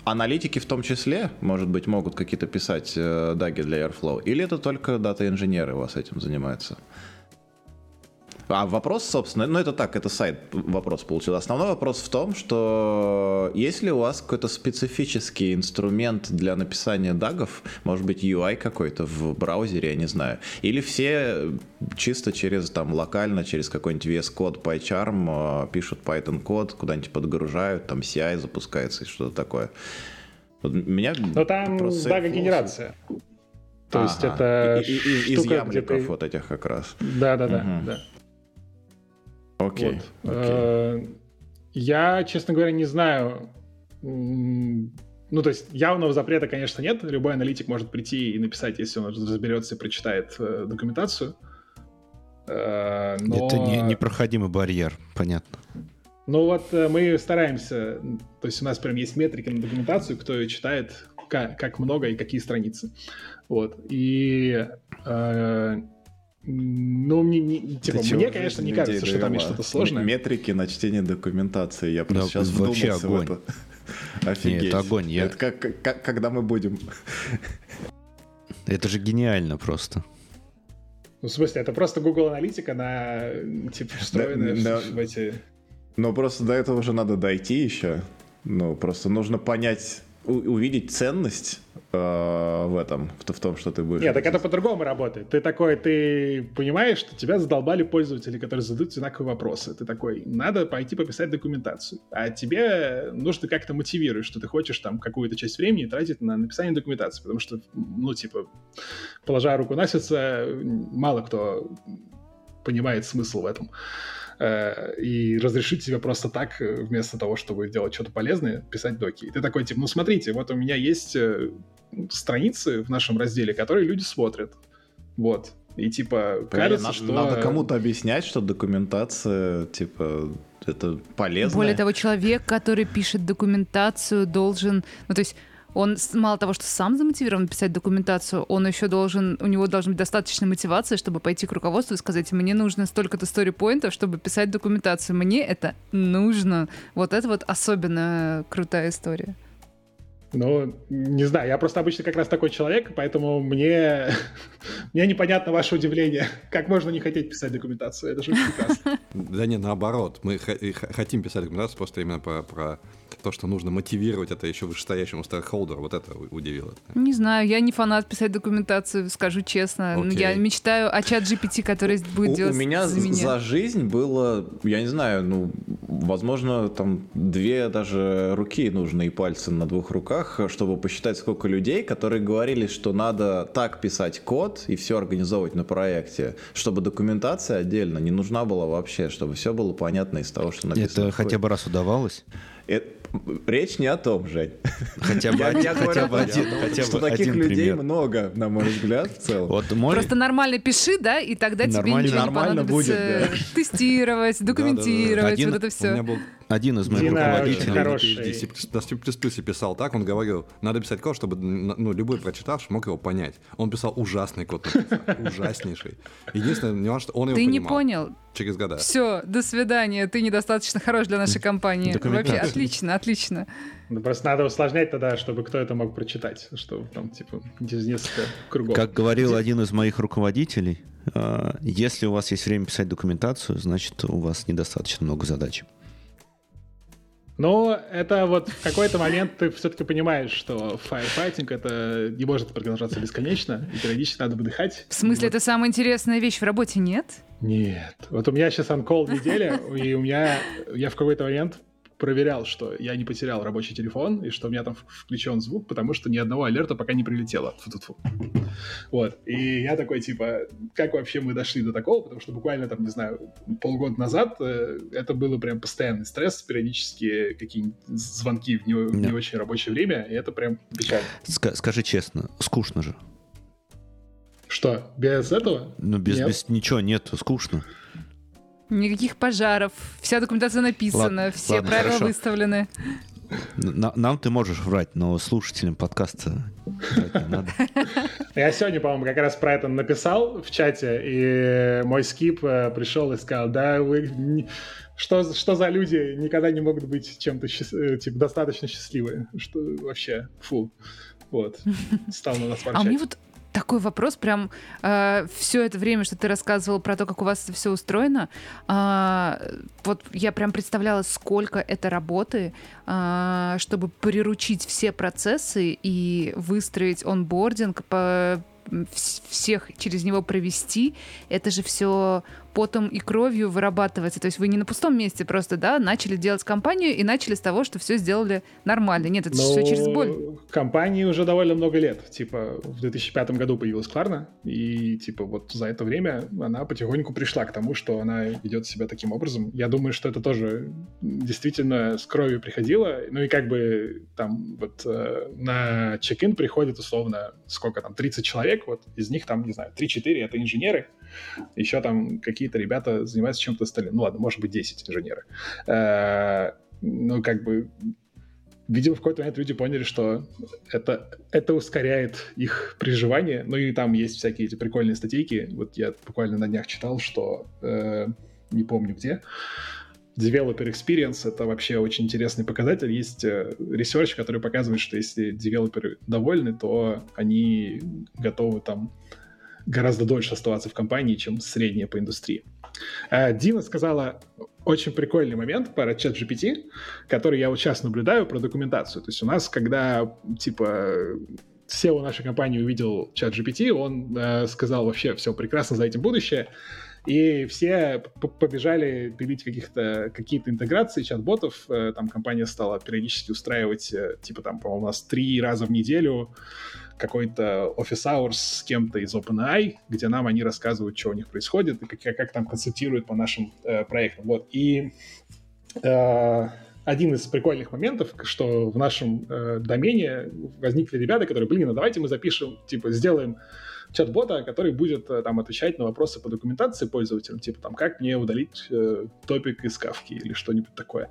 аналитики в том числе, может быть, могут какие-то писать э, даги для Airflow, или это только дата-инженеры у вас этим занимаются? А вопрос, собственно, ну это так, это сайт вопрос получил. Основной вопрос в том, что есть ли у вас какой-то специфический инструмент для написания дагов, может быть UI какой-то в браузере, я не знаю, или все чисто через там локально, через какой-нибудь VS Code, PyCharm э, пишут Python код, куда-нибудь подгружают, там CI запускается и что-то такое. Вот меня Но там дага-генерация. То ага. есть это и, и, штука, из ямликов ты... вот этих как раз. Да-да-да. Угу. да. Окей. Вот. Э, я, честно говоря, не знаю. Ну, то есть явного запрета, конечно, нет. Любой аналитик может прийти и написать, если он разберется и прочитает э, документацию. Э, но... Это не, непроходимый барьер, понятно. Ну вот мы стараемся, то есть у нас прям есть метрики на документацию, кто ее читает, как, как много и какие страницы. Вот. И ну, мне, не, типа, мне конечно, не кажется, что там есть что-то сложное. Метрики на чтение документации. Я просто да, сейчас вообще огонь. в [LAUGHS] это. Офигеть. Нет, огонь. Я... Это как, как, когда мы будем... Это же гениально просто. Ну, в смысле, это просто Google Аналитика, на типа встроенная да, в, в эти... Ну, просто до этого уже надо дойти еще. Ну, просто нужно понять, увидеть ценность э, в этом, в, в том, что ты будешь. Нет, так это по-другому работает. Ты такой, ты понимаешь, что тебя задолбали пользователи, которые задают одинаковые вопросы. Ты такой, надо пойти пописать документацию. А тебе нужно как-то мотивировать, что ты хочешь там какую-то часть времени тратить на написание документации, потому что, ну, типа, положа руку на сердце, мало кто понимает смысл в этом. Э, и разрешить себе просто так, э, вместо того, чтобы делать что-то полезное, писать доки. И ты такой, типа, ну смотрите, вот у меня есть э, страницы в нашем разделе, которые люди смотрят. Вот. И типа кажется, надо, что... Надо кому-то объяснять, что документация, типа, это полезно. Более того, человек, который пишет документацию, должен... Ну, то есть он мало того, что сам замотивирован писать документацию, он еще должен, у него должна быть достаточно мотивации, чтобы пойти к руководству и сказать, мне нужно столько-то стори-поинтов, чтобы писать документацию. Мне это нужно. Вот это вот особенно крутая история. Ну, не знаю, я просто обычно как раз такой человек, поэтому мне, [LAUGHS] мне непонятно ваше удивление. Как можно не хотеть писать документацию? Это же прекрасно. [LAUGHS] Да не, наоборот. Мы хотим писать документацию просто именно про, про то, что нужно мотивировать это еще вышестоящему стейкхолдеру. Вот это удивило. Не знаю, я не фанат писать документацию, скажу честно. Okay. Я мечтаю о чат GPT, который будет делать У меня за, меня. за жизнь было, я не знаю, ну, возможно, там две даже руки нужны и пальцы на двух руках, чтобы посчитать, сколько людей, которые говорили, что надо так писать код и все организовывать на проекте, чтобы документация отдельно не нужна была вообще, чтобы все было понятно из того, что написано. Это хотя бы раз удавалось? Это, речь не о том, Жень. Хотя бы, один, хотя бы один, хотя что бы таких людей много, на мой взгляд, в целом. Вот мой... Просто нормально пиши, да, и тогда тебе ничего не понадобится будет, да. тестировать, документировать, вот это все. У меня был один из моих руководителей. На C++ писал так, он говорил, надо писать код, чтобы ну, любой прочитавший мог его понять. Он писал ужасный код, ужаснейший. Единственное нюанс, что он его Ты понимал. не понял. Через года. Все, до свидания. Ты недостаточно хорош для нашей компании. Вообще, отлично, отлично. Ну, просто надо усложнять тогда, чтобы кто это мог прочитать, чтобы там, типа, через несколько кругов. Как говорил один из моих руководителей, а, если у вас есть время писать документацию, значит, у вас недостаточно много задач. Но это вот в какой-то момент ты все-таки понимаешь, что фаерфайтинг это не может продолжаться бесконечно, и периодически надо выдыхать. В смысле, вот. это самая интересная вещь в работе, нет? Нет. Вот у меня сейчас анкол неделя, и у меня я в какой-то момент проверял, что я не потерял рабочий телефон и что у меня там включен звук, потому что ни одного алерта пока не прилетело. Фу -фу -фу. Вот. И я такой, типа, как вообще мы дошли до такого? Потому что буквально там, не знаю, полгода назад э, это было прям постоянный стресс, периодически какие-нибудь звонки в не, в не очень рабочее время, и это прям печально. Ска скажи честно, скучно же. Что, без этого? Ну, без, без ничего нету, скучно. Никаких пожаров, вся документация написана, ладно, все ладно, правила хорошо. выставлены. Нам, нам ты можешь врать, но слушателям подкаста надо. Я сегодня, по-моему, как раз про это написал в чате, и мой скип э, пришел и сказал, да, вы... Что, что за люди никогда не могут быть чем-то э, типа, достаточно счастливы? Что вообще? Фу. Вот. Стал на нас ворчать. А мне вот такой вопрос, прям э, все это время, что ты рассказывал про то, как у вас это все устроено, э, вот я прям представляла, сколько это работы, э, чтобы приручить все процессы и выстроить онбординг, по, всех через него провести, это же все потом и кровью вырабатывается. То есть вы не на пустом месте просто, да, начали делать компанию и начали с того, что все сделали нормально. Нет, это все через боль. Компании уже довольно много лет. Типа в 2005 году появилась Кларна, и типа вот за это время она потихоньку пришла к тому, что она ведет себя таким образом. Я думаю, что это тоже действительно с кровью приходило. Ну и как бы там вот э, на чек-ин приходит условно сколько там, 30 человек, вот из них там, не знаю, 3-4 это инженеры, еще там какие-то ребята занимаются чем-то остальным. Ну ладно, может быть, 10 инженеры. Э, ну, как бы, видимо, в какой-то момент люди поняли, что это, это ускоряет их приживание. Ну и там есть всякие эти прикольные статейки. Вот я буквально на днях читал, что э, не помню где. Developer Experience — это вообще очень интересный показатель. Есть э, research, который показывает, что если девелоперы довольны, то они готовы там гораздо дольше оставаться в компании, чем средняя по индустрии. А, Дина сказала очень прикольный момент про чат GPT, который я вот сейчас наблюдаю про документацию. То есть у нас, когда, типа, SEO нашей компании увидел чат GPT, он э, сказал вообще все прекрасно, за этим будущее. И все побежали пилить каких-то, какие-то интеграции чат-ботов. Э, там компания стала периодически устраивать, э, типа там, по-моему, у нас три раза в неделю какой-то офис hours с кем-то из OpenAI, где нам они рассказывают, что у них происходит и как, как там концептируют по нашим э, проектам. Вот. И э, один из прикольных моментов, что в нашем э, домене возникли ребята, которые, блин, а давайте мы запишем, типа, сделаем чат-бота, который будет э, там отвечать на вопросы по документации пользователям, типа там, как мне удалить э, топик из кавки или что-нибудь такое.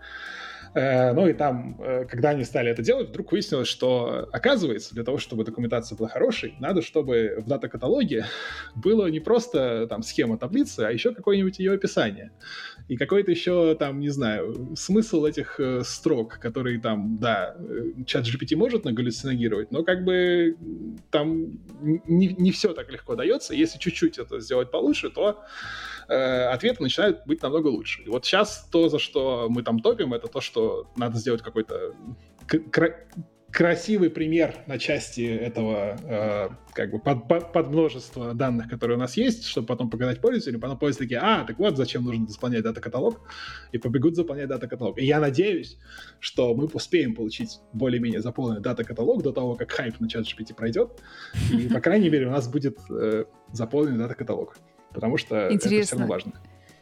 Э, ну и там, э, когда они стали это делать, вдруг выяснилось, что, оказывается, для того, чтобы документация была хорошей, надо, чтобы в дата-каталоге было не просто там схема таблицы, а еще какое-нибудь ее описание. И какой-то еще там, не знаю, смысл этих э, строк, которые там, да, чат GPT может нагаллюциногировать, но как бы там не, не все так легко дается. Если чуть-чуть это сделать получше, то э, ответы начинают быть намного лучше. И вот сейчас то, за что мы там топим, это то, что надо сделать какой-то красивый пример на части этого э, как бы под, под, под множество данных, которые у нас есть, чтобы потом показать пользователю, потом пользователи такие, а, так вот, зачем нужно заполнять дата-каталог, и побегут заполнять дата-каталог. И я надеюсь, что мы успеем получить более-менее заполненный дата-каталог до того, как хайп на чат GPT пройдет, и, по крайней мере, у нас будет э, заполненный дата-каталог потому что Интересно. это все равно важно.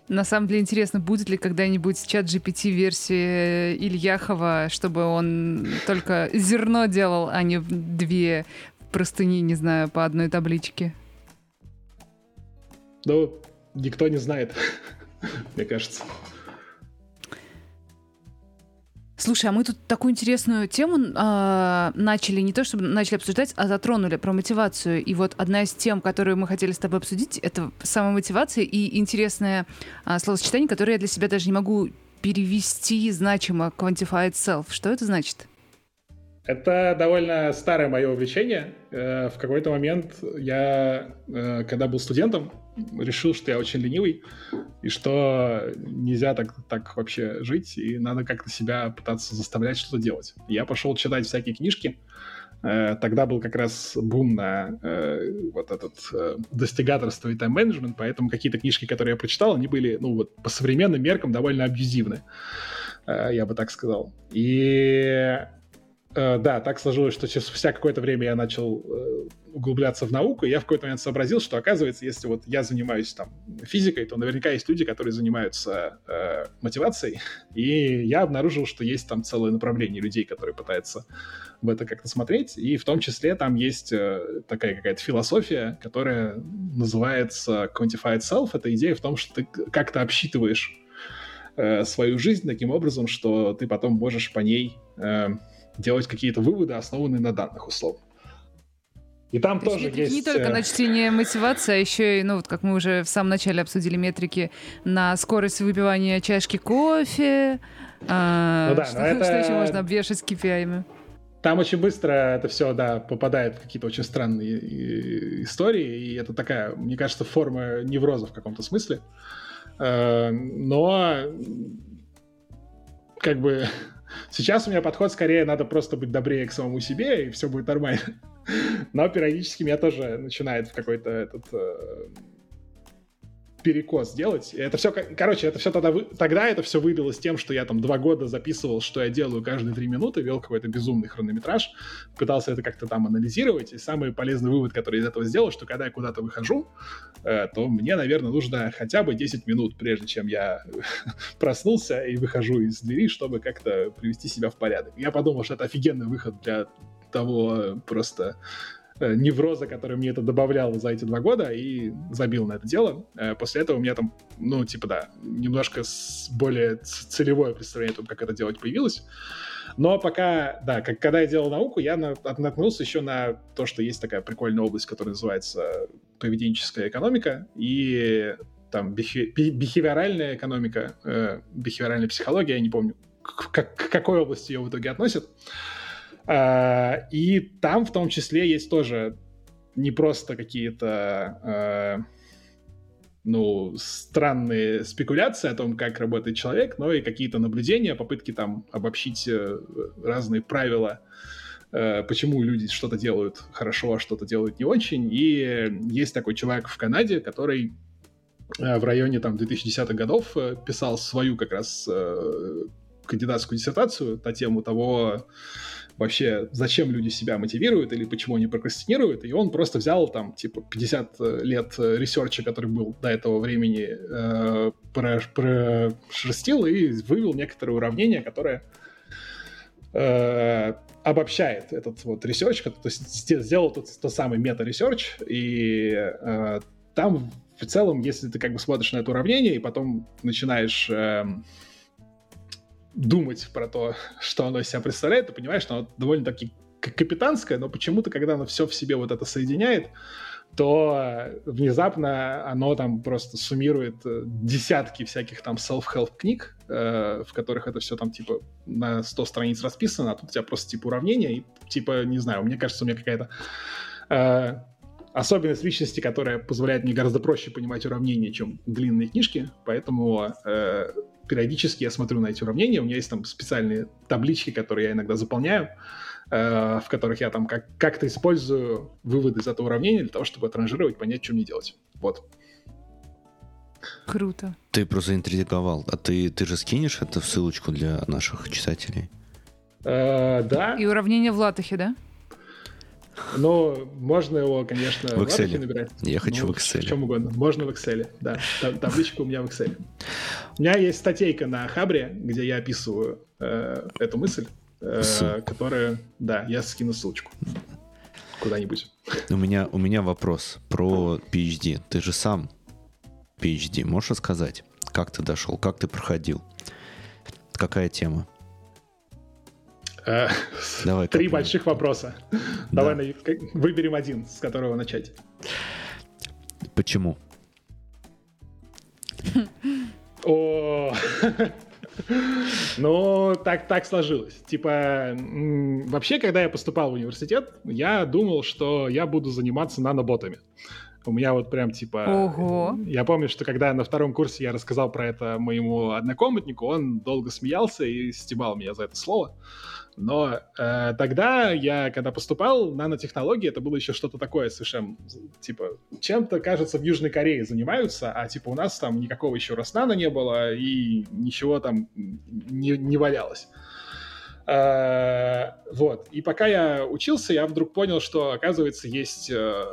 На самом деле интересно, будет ли когда-нибудь чат GPT версии Ильяхова, чтобы он только зерно делал, а не две простыни, не знаю, по одной табличке? Ну, никто не знает, [LAUGHS] мне кажется. Слушай, а мы тут такую интересную тему э, начали, не то чтобы начали обсуждать, а затронули про мотивацию. И вот одна из тем, которую мы хотели с тобой обсудить, это самомотивация и интересное э, словосочетание, которое я для себя даже не могу перевести значимо quantified self. Что это значит? Это довольно старое мое увлечение. Э, в какой-то момент я, э, когда был студентом, решил, что я очень ленивый, и что нельзя так, так вообще жить, и надо как-то себя пытаться заставлять что-то делать. Я пошел читать всякие книжки, э, Тогда был как раз бум на вот этот э, достигаторство и тайм-менеджмент, поэтому какие-то книжки, которые я прочитал, они были, ну вот, по современным меркам довольно абьюзивны, я бы так сказал. И да, так сложилось, что спустя какое-то время я начал э, углубляться в науку, и я в какой-то момент сообразил, что, оказывается, если вот я занимаюсь там физикой, то наверняка есть люди, которые занимаются э, мотивацией, и я обнаружил, что есть там целое направление людей, которые пытаются в это как-то смотреть, и в том числе там есть э, такая какая-то философия, которая называется quantified self. Это идея в том, что ты как-то обсчитываешь э, свою жизнь таким образом, что ты потом можешь по ней... Э, делать какие-то выводы, основанные на данных условно. И там То тоже есть, есть... Не только на чтение мотивации, а еще и, ну, вот как мы уже в самом начале обсудили метрики на скорость выпивания чашки кофе. А, ну, да, что, [LAUGHS] это... что еще можно обвешать KPI-ами? Там очень быстро это все, да, попадает в какие-то очень странные истории, и это такая, мне кажется, форма невроза в каком-то смысле. Э, но как бы [LAUGHS] Сейчас у меня подход скорее надо просто быть добрее к самому себе, и все будет нормально. [LAUGHS] Но периодически меня тоже начинает в какой-то этот э, перекос делать. Это все, короче, это все тогда, тогда это все вылилось тем, что я там два года записывал, что я делаю каждые три минуты, вел какой-то безумный хронометраж, пытался это как-то там анализировать. И самый полезный вывод, который из этого сделал, что когда я куда-то выхожу, э, то мне, наверное, нужно хотя бы 10 минут, прежде чем я [LAUGHS] проснулся и выхожу из двери, чтобы как-то привести себя в порядок. Я подумал, что это офигенный выход для того просто Э, невроза, который мне это добавлял за эти два года, и забил на это дело. Э, после этого у меня там, ну, типа, да, немножко более целевое представление о том, как это делать, появилось. Но пока, да, как, когда я делал науку, я на, наткнулся еще на то, что есть такая прикольная область, которая называется поведенческая экономика, и там бихи, бихевиоральная экономика, э, бихевиоральная психология, я не помню, к, к какой области ее в итоге относят. А, и там в том числе есть тоже не просто какие-то а, ну, странные спекуляции о том, как работает человек, но и какие-то наблюдения, попытки там обобщить э, разные правила, э, почему люди что-то делают хорошо, а что-то делают не очень. И есть такой человек в Канаде, который э, в районе там 2010-х годов писал свою как раз кандидатскую диссертацию на тему того, вообще, зачем люди себя мотивируют или почему они прокрастинируют, и он просто взял там, типа, 50 э, лет э, research а, который был до этого времени, э, прошерстил и вывел некоторые уравнения, которые э, обобщает этот вот research, то есть сделал тот, тот самый мета-research, и э, там в целом, если ты как бы смотришь на это уравнение и потом начинаешь э, думать про то, что оно из себя представляет, ты понимаешь, что оно довольно-таки капитанское, но почему-то, когда оно все в себе вот это соединяет, то внезапно оно там просто суммирует э, десятки всяких там self-help книг, э, в которых это все там типа на 100 страниц расписано, а тут у тебя просто типа уравнение, и типа, не знаю, мне кажется, у меня какая-то э, особенность личности, которая позволяет мне гораздо проще понимать уравнения, чем длинные книжки, поэтому э, периодически я смотрю на эти уравнения, у меня есть там специальные таблички, которые я иногда заполняю, э, в которых я там как- как-то использую выводы из этого уравнения для того, чтобы отранжировать, понять, что мне делать. Вот. Круто. Ты просто заинтриговал. А ты, ты же скинешь это в ссылочку для наших читателей? Э, да. И уравнение в латахе, да? Но можно его, конечно, в Excel. набирать. Я хочу ну, в Excel. В чем угодно. Можно в Excel, да. Табличка у меня в Excel. У меня есть статейка на Хабре, где я описываю э, эту мысль, э, которая... Да, я скину ссылочку куда-нибудь. У меня, у меня вопрос про PhD. Ты же сам PhD. Можешь рассказать, как ты дошел, как ты проходил? Какая тема? Давай, Три больших вопроса. Да. Давай выберем один, с которого начать. Почему? О, ну, так, так сложилось. Типа, вообще, когда я поступал в университет, я думал, что я буду заниматься наноботами. У меня вот прям типа... Ого. Я помню, что когда на втором курсе я рассказал про это моему однокомнатнику, он долго смеялся и стебал меня за это слово. Но э, тогда я, когда поступал, нанотехнологии, это было еще что-то такое совершенно, типа, чем-то, кажется, в Южной Корее занимаются, а типа у нас там никакого еще Роснана не было и ничего там не, не валялось. Э, вот. И пока я учился, я вдруг понял, что, оказывается, есть э,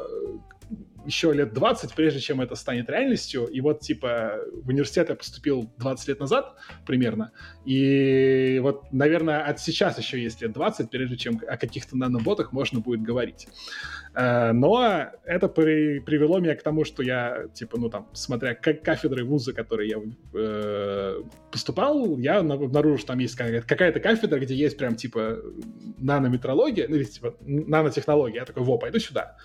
еще лет 20, прежде чем это станет реальностью. И вот, типа, в университет я поступил 20 лет назад примерно. И вот, наверное, от сейчас еще есть лет 20, прежде чем о каких-то наноботах можно будет говорить. Э, но это при, привело меня к тому, что я, типа, ну там, смотря как кафедры вуза, которые я э, поступал, я обнаружил, что там есть какая-то кафедра, где есть прям, типа, нанометрология, ну, или, типа, нанотехнология. Я такой, во, пойду сюда.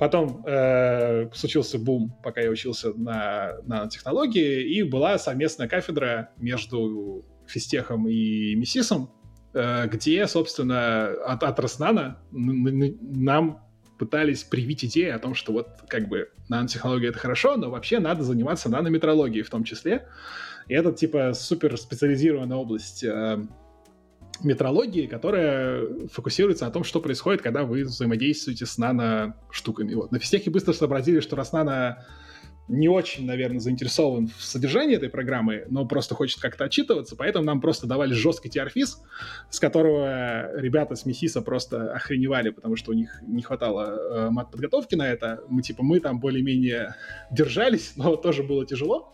Потом э, случился бум, пока я учился на нанотехнологии, и была совместная кафедра между физтехом и МИСИСом, э, где, собственно, от, от Роснана нам пытались привить идею о том, что вот как бы нанотехнология это хорошо, но вообще надо заниматься нанометрологией в том числе. И это типа супер специализированная область э, метрологии, которая фокусируется на том, что происходит, когда вы взаимодействуете с нано-штуками. Вот. На физтехе быстро сообразили, что раз нано не очень, наверное, заинтересован в содержании этой программы, но просто хочет как-то отчитываться, поэтому нам просто давали жесткий TRFIS, с которого ребята с Месиса просто охреневали, потому что у них не хватало э, мат-подготовки на это. Мы, типа, мы там более-менее держались, но тоже было тяжело.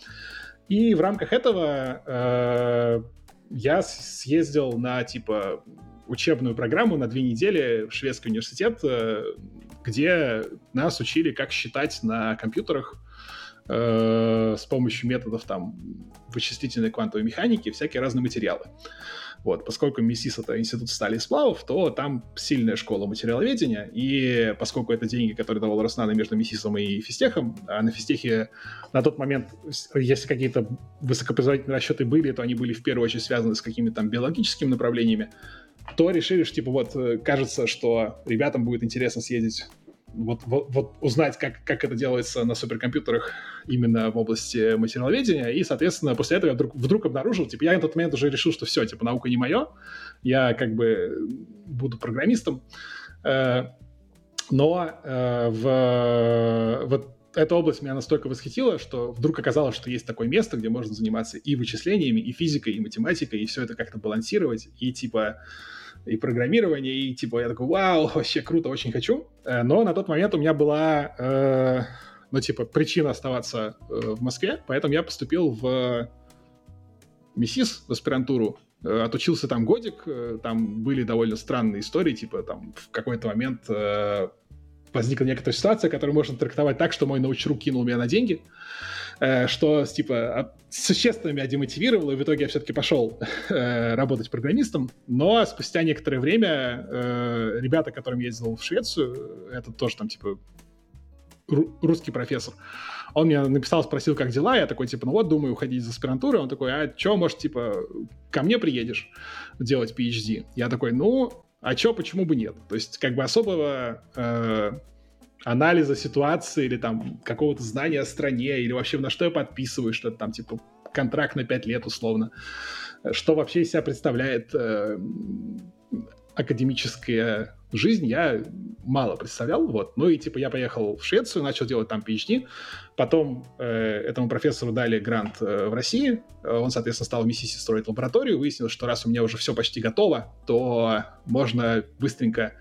И в рамках этого э, я съездил на, типа, учебную программу на две недели в шведский университет, э, где нас учили, как считать на компьютерах э, с помощью методов там вычислительной квантовой механики, всякие разные материалы. Вот, поскольку МИСИС — это институт стали и сплавов, то там сильная школа материаловедения, и поскольку это деньги, которые давал Роснано между МИСИСом и Физтехом, а на Физтехе на тот момент, если какие-то высокопроизводительные расчеты были, то они были в первую очередь связаны с какими-то там биологическими направлениями, то решили, что, типа, вот, э, кажется, что ребятам будет интересно съездить вот, вот, вот узнать, как, как это делается на суперкомпьютерах именно в области материаловедения, и, соответственно, после этого я вдруг, вдруг обнаружил, типа, я на тот момент уже решил, что все, типа, наука не мое, я как бы буду программистом, э, но э, в, вот эта область меня настолько восхитила, что вдруг оказалось, что есть такое место, где можно заниматься и вычислениями, и физикой, и математикой, и все это как-то балансировать, и типа и программирование, и типа я такой, вау, [LAUGHS] вообще круто, очень хочу. Э, но на тот момент у меня была, э, ну типа, причина оставаться э, в Москве, поэтому я поступил в МИСИС, в аспирантуру, э, отучился там годик, э, там были довольно странные истории, типа там в какой-то момент э, возникла некоторая ситуация, которую можно трактовать так, что мой научрук кинул меня на деньги, что, типа, существенно меня демотивировало, и в итоге я все-таки пошел э, работать программистом, но спустя некоторое время э, ребята, которым я ездил в Швецию, это тоже там, типа, русский профессор, он мне написал, спросил, как дела, я такой, типа, ну вот, думаю, уходить из аспирантуры, он такой, а что, может, типа, ко мне приедешь делать PhD? Я такой, ну, а чё, почему бы нет? То есть, как бы особого э, анализа ситуации или там какого-то знания о стране, или вообще на что я подписываю, что там типа контракт на 5 лет условно. Что вообще из себя представляет э, академическая жизнь, я мало представлял, вот. Ну и типа я поехал в Швецию, начал делать там PhD, потом э, этому профессору дали грант э, в России, он, соответственно, стал в Миссиси строить лабораторию, выяснилось, что раз у меня уже все почти готово, то можно быстренько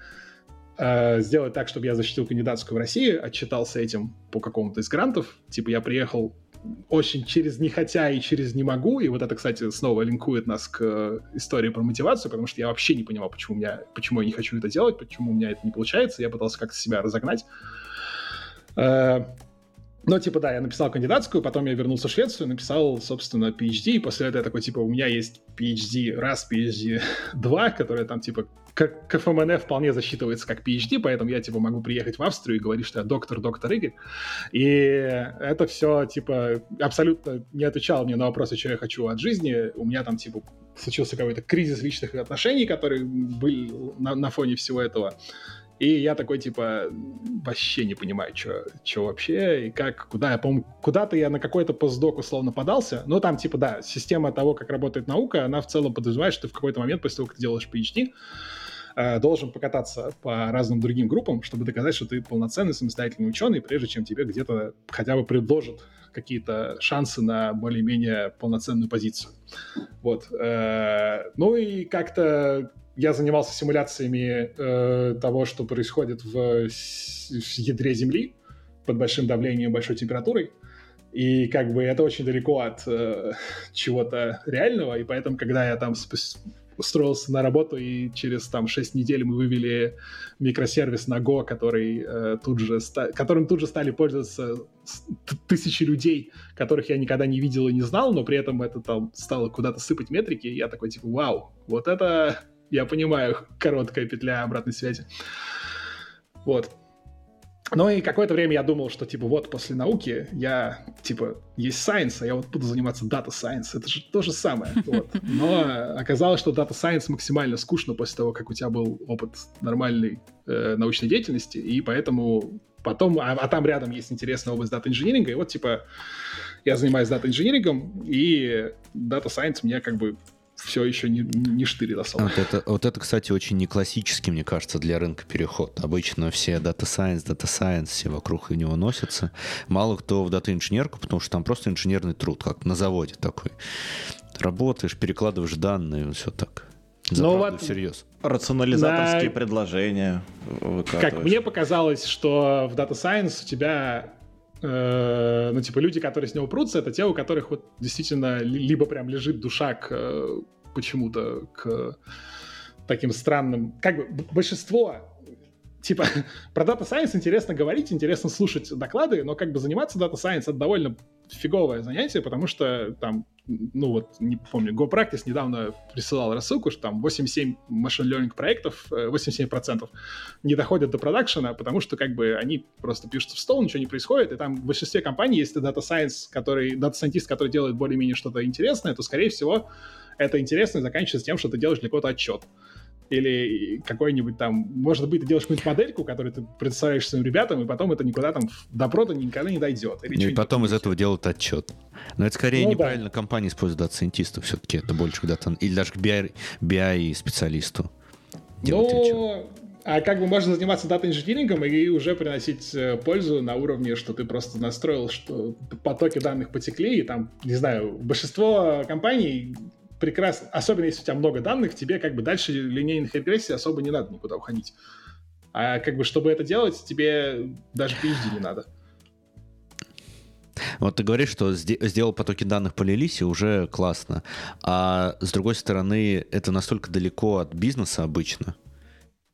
э, сделать так, чтобы я защитил кандидатскую в России, отчитался этим по какому-то из грантов. Типа я приехал очень через не хотя и через не могу, и вот это, кстати, снова линкует нас к э, истории про мотивацию, потому что я вообще не понимал, почему, меня, почему я не хочу это делать, почему у меня это не получается, я пытался как-то себя разогнать. Э, но, типа, да, я написал кандидатскую, потом я вернулся в Швецию, написал, собственно, PhD, и после этого я такой, типа, у меня есть PhD раз, PhD [LAUGHS] два, которые там, типа, как КФМН вполне засчитывается как PhD, поэтому я, типа, могу приехать в Австрию и говорить, что я доктор, доктор Игорь. И это все, типа, абсолютно не отвечало мне на вопросы, что я хочу от жизни. У меня там, типа, случился какой-то кризис личных отношений, который был на, на фоне всего этого. И я такой, типа, вообще не понимаю, что вообще и как, куда. Я помню, куда-то я на какой-то постдок условно подался, но там, типа, да, система того, как работает наука, она в целом подразумевает, что ты в какой-то момент, после того, как ты делаешь PhD, э, должен покататься по разным другим группам, чтобы доказать, что ты полноценный самостоятельный ученый, прежде чем тебе где-то хотя бы предложат какие-то шансы на более-менее полноценную позицию. Вот. Э, ну и как-то я занимался симуляциями э, того, что происходит в, в ядре Земли под большим давлением, большой температурой. И как бы это очень далеко от э, [LAUGHS] чего-то реального. И поэтому, когда я там устроился на работу, и через там 6 недель мы вывели микросервис на Go, который, э, тут же которым тут же стали пользоваться тысячи людей, которых я никогда не видел и не знал, но при этом это там стало куда-то сыпать метрики, и я такой, типа, вау, вот это я понимаю, [LAUGHS] короткая петля обратной связи. Вот. Ну и какое-то время я думал, что, типа, вот после науки я, типа, есть science, а я вот буду заниматься data science. Это же то же самое. [LAUGHS] Вот. Но оказалось, что data science максимально скучно после того, как у тебя был опыт нормальной э, научной деятельности, и поэтому потом, а, а там рядом есть интересная область дата инжиниринга, и вот, типа, я занимаюсь дата инжинирингом, и data science мне как бы все еще не, не штырит особо. Вот это, вот это, кстати, очень не классический, мне кажется, для рынка переход. Обычно все Data Science, Data Science, все вокруг него носятся. Мало кто в дата инженерку, потому что там просто инженерный труд, как на заводе такой. Работаешь, перекладываешь данные, все так. За ну, вот всерьез. Рационализаторские на... предложения Как мне показалось, что в Data Science у тебя э, ну, типа, люди, которые с него прутся, это те, у которых вот действительно либо прям лежит душа к э, почему-то к таким странным... Как бы большинство типа, [LAUGHS] про Data Science интересно говорить, интересно слушать доклады, но как бы заниматься Data Science это довольно фиговое занятие, потому что там ну вот, не помню, GoPractice недавно присылал рассылку, что там 87 машин learning проектов, 87% э, не доходят до продакшена, потому что как бы они просто пишутся в стол, ничего не происходит, и там в большинстве компаний, если Data Science, который, Data Scientist, который делает более-менее что-то интересное, то, скорее всего, это интересно заканчивается тем, что ты делаешь для кого-то отчет или какой-нибудь там, может быть, ты делаешь какую-нибудь модельку, которую ты представляешь своим ребятам, и потом это никуда там до прода никогда не дойдет. Или ну, и потом из этого делают отчет. Но это скорее ну, неправильно да. компания использует дата-сайентистов все-таки, это больше к дата... Или даже к BI, BI. Ну, а как бы можно заниматься дата-инжинирингом и уже приносить э, пользу на уровне, что ты просто настроил, что потоки данных потекли, и там, не знаю, большинство компаний прекрасно, особенно если у тебя много данных, тебе как бы дальше линейных регрессий особо не надо никуда уходить. А как бы, чтобы это делать, тебе даже PhD не надо. Вот ты говоришь, что сделал потоки данных полились, и уже классно. А с другой стороны, это настолько далеко от бизнеса обычно,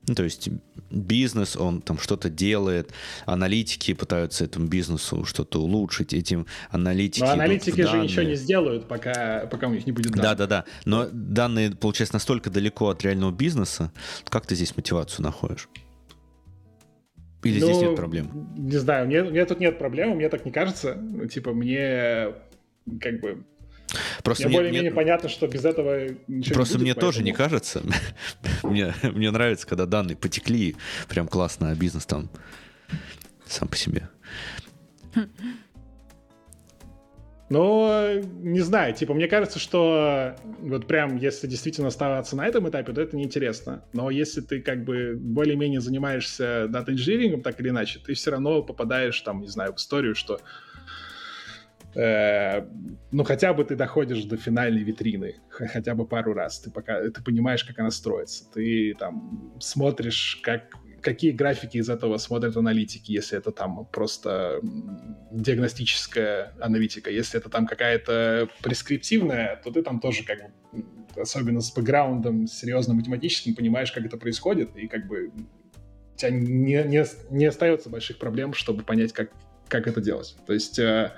ну, то есть бизнес, он там что-то делает, аналитики пытаются этому бизнесу что-то улучшить, этим аналитики... Но аналитики же ничего не сделают, пока, пока у них не будет данных. Да-да-да, но данные, получается, настолько далеко от реального бизнеса, как ты здесь мотивацию находишь? Или ну, здесь нет проблем? Не знаю, мне, мне тут нет проблем, мне так не кажется. Типа, мне как бы Просто мне, мне более-менее понятно, что без этого ничего Просто не будет, мне поэтому... тоже не кажется. [LAUGHS] мне, мне нравится, когда данные потекли прям классно, а бизнес там сам по себе. Ну, не знаю, типа, мне кажется, что вот прям, если действительно оставаться на этом этапе, то это неинтересно. Но если ты как бы более-менее занимаешься дата-инжинирингом, так или иначе, ты все равно попадаешь там, не знаю, в историю, что Э, ну, хотя бы ты доходишь до финальной витрины, хотя бы пару раз. Ты пока ты понимаешь, как она строится. Ты там смотришь, как какие графики из этого смотрят аналитики, если это там просто диагностическая аналитика. Если это там какая-то прескриптивная, то ты там тоже как бы, особенно с бэкграундом серьезно математическим, понимаешь, как это происходит, и как бы у тебя не, не, не остается больших проблем, чтобы понять, как как это делать. То есть, э,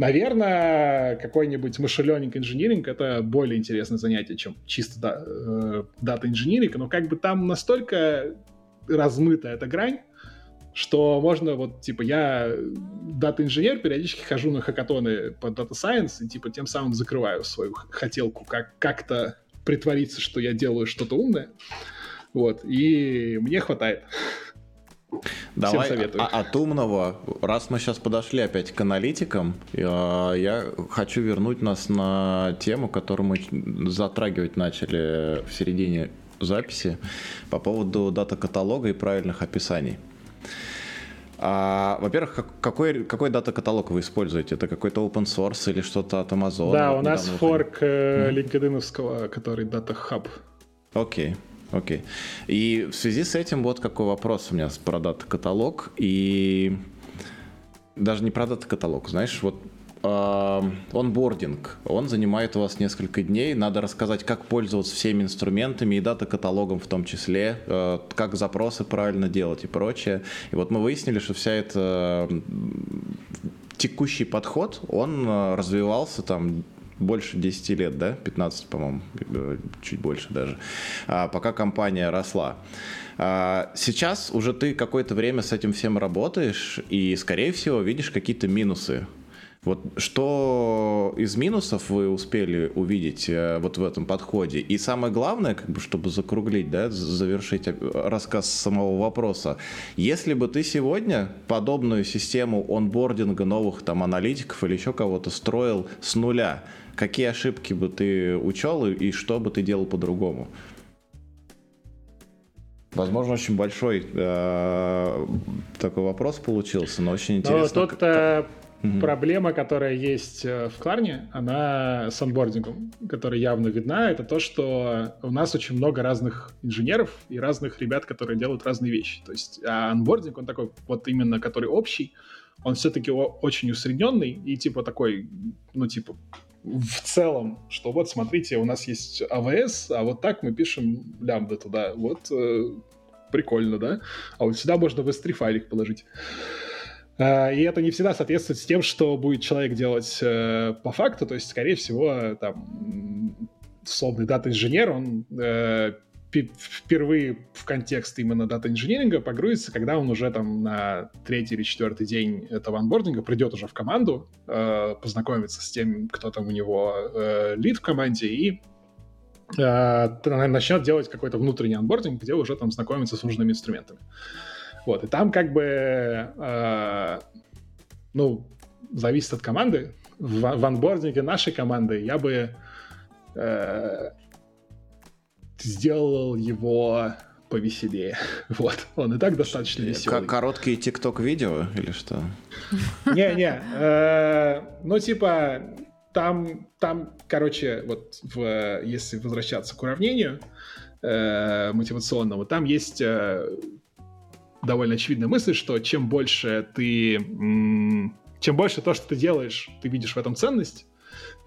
наверное, какой-нибудь machine инжиниринг это более интересное занятие, чем чисто э, дата инжиниринг, но как бы там настолько размыта эта грань, что можно вот, типа, я дата-инженер, периодически хожу на хакатоны по Data Science и, типа, тем самым закрываю свою хотелку как- как-то притвориться, что я делаю что-то умное. Вот, и мне хватает. Давай Всем советую. А, от умного, раз мы сейчас подошли опять к аналитикам, я, я хочу вернуть нас на тему, которую мы затрагивать начали в середине записи по поводу дата-каталога и правильных описаний. А, во-первых, какой, какой дата-каталог вы используете? Это какой-то open source или что-то от Amazon? Да, у нас форк э, LinkedIn, который Data Hub. Окей. Окей. И в связи с этим вот какой вопрос у меня про дата-каталог. И даже не про дата-каталог, знаешь, вот онбординг. Он занимает у вас несколько дней. Надо рассказать, как пользоваться всеми инструментами и дата-каталогом в том числе, э, как запросы правильно делать и прочее. И вот мы выяснили, что вся эта текущий подход, он э, развивался там больше 10 лет, да, 15, по-моему, чуть больше даже, а, пока компания росла. А, сейчас уже ты какое-то время с этим всем работаешь и, скорее всего, видишь какие-то минусы вот что из минусов вы успели увидеть э, вот в этом подходе? И самое главное, как бы, чтобы закруглить, да, завершить э, рассказ самого вопроса. Если бы ты сегодня подобную систему онбординга новых там аналитиков или еще кого-то строил с нуля, какие ошибки бы ты учел и что бы ты делал по-другому? Возможно, очень большой э, такой вопрос получился, но очень интересно. Но тут. Угу. Проблема, которая есть э, в Кларне, она с анбордингом, которая явно видна, это то, что у нас очень много разных инженеров и разных ребят, которые делают разные вещи. То есть а анбординг, он такой вот именно, который общий, он все-таки очень усредненный и типа такой, ну типа в целом, что вот смотрите, у нас есть AWS, а вот так мы пишем лямбда туда, вот э, прикольно, да? А вот сюда можно в S3 файлик положить. А, и это не всегда соответствует с тем, что будет человек делать э, по факту. То есть, скорее всего, там, условный дата-инженер, он э, впервые в контекст именно дата-инженеринга погрузится, когда он уже там на третий или четвертый день этого анбординга придет уже в команду, э, познакомится с тем, кто там у него э, лид в команде, и э, начнет делать какой-то внутренний анбординг, где уже там знакомится с нужными инструментами. Вот, и там как бы, э, ну, зависит от команды. В, в анбординге нашей команды я бы э, сделал его повеселее. [LAUGHS] Вот, он и так достаточно веселый. Короткие тикток-видео или что? Не-не, э, ну типа там, там, короче, вот в, если возвращаться к уравнению э, мотивационному, там есть э, довольно очевидная мысль, что чем больше ты... Чем больше то, что ты делаешь, ты видишь в этом ценность,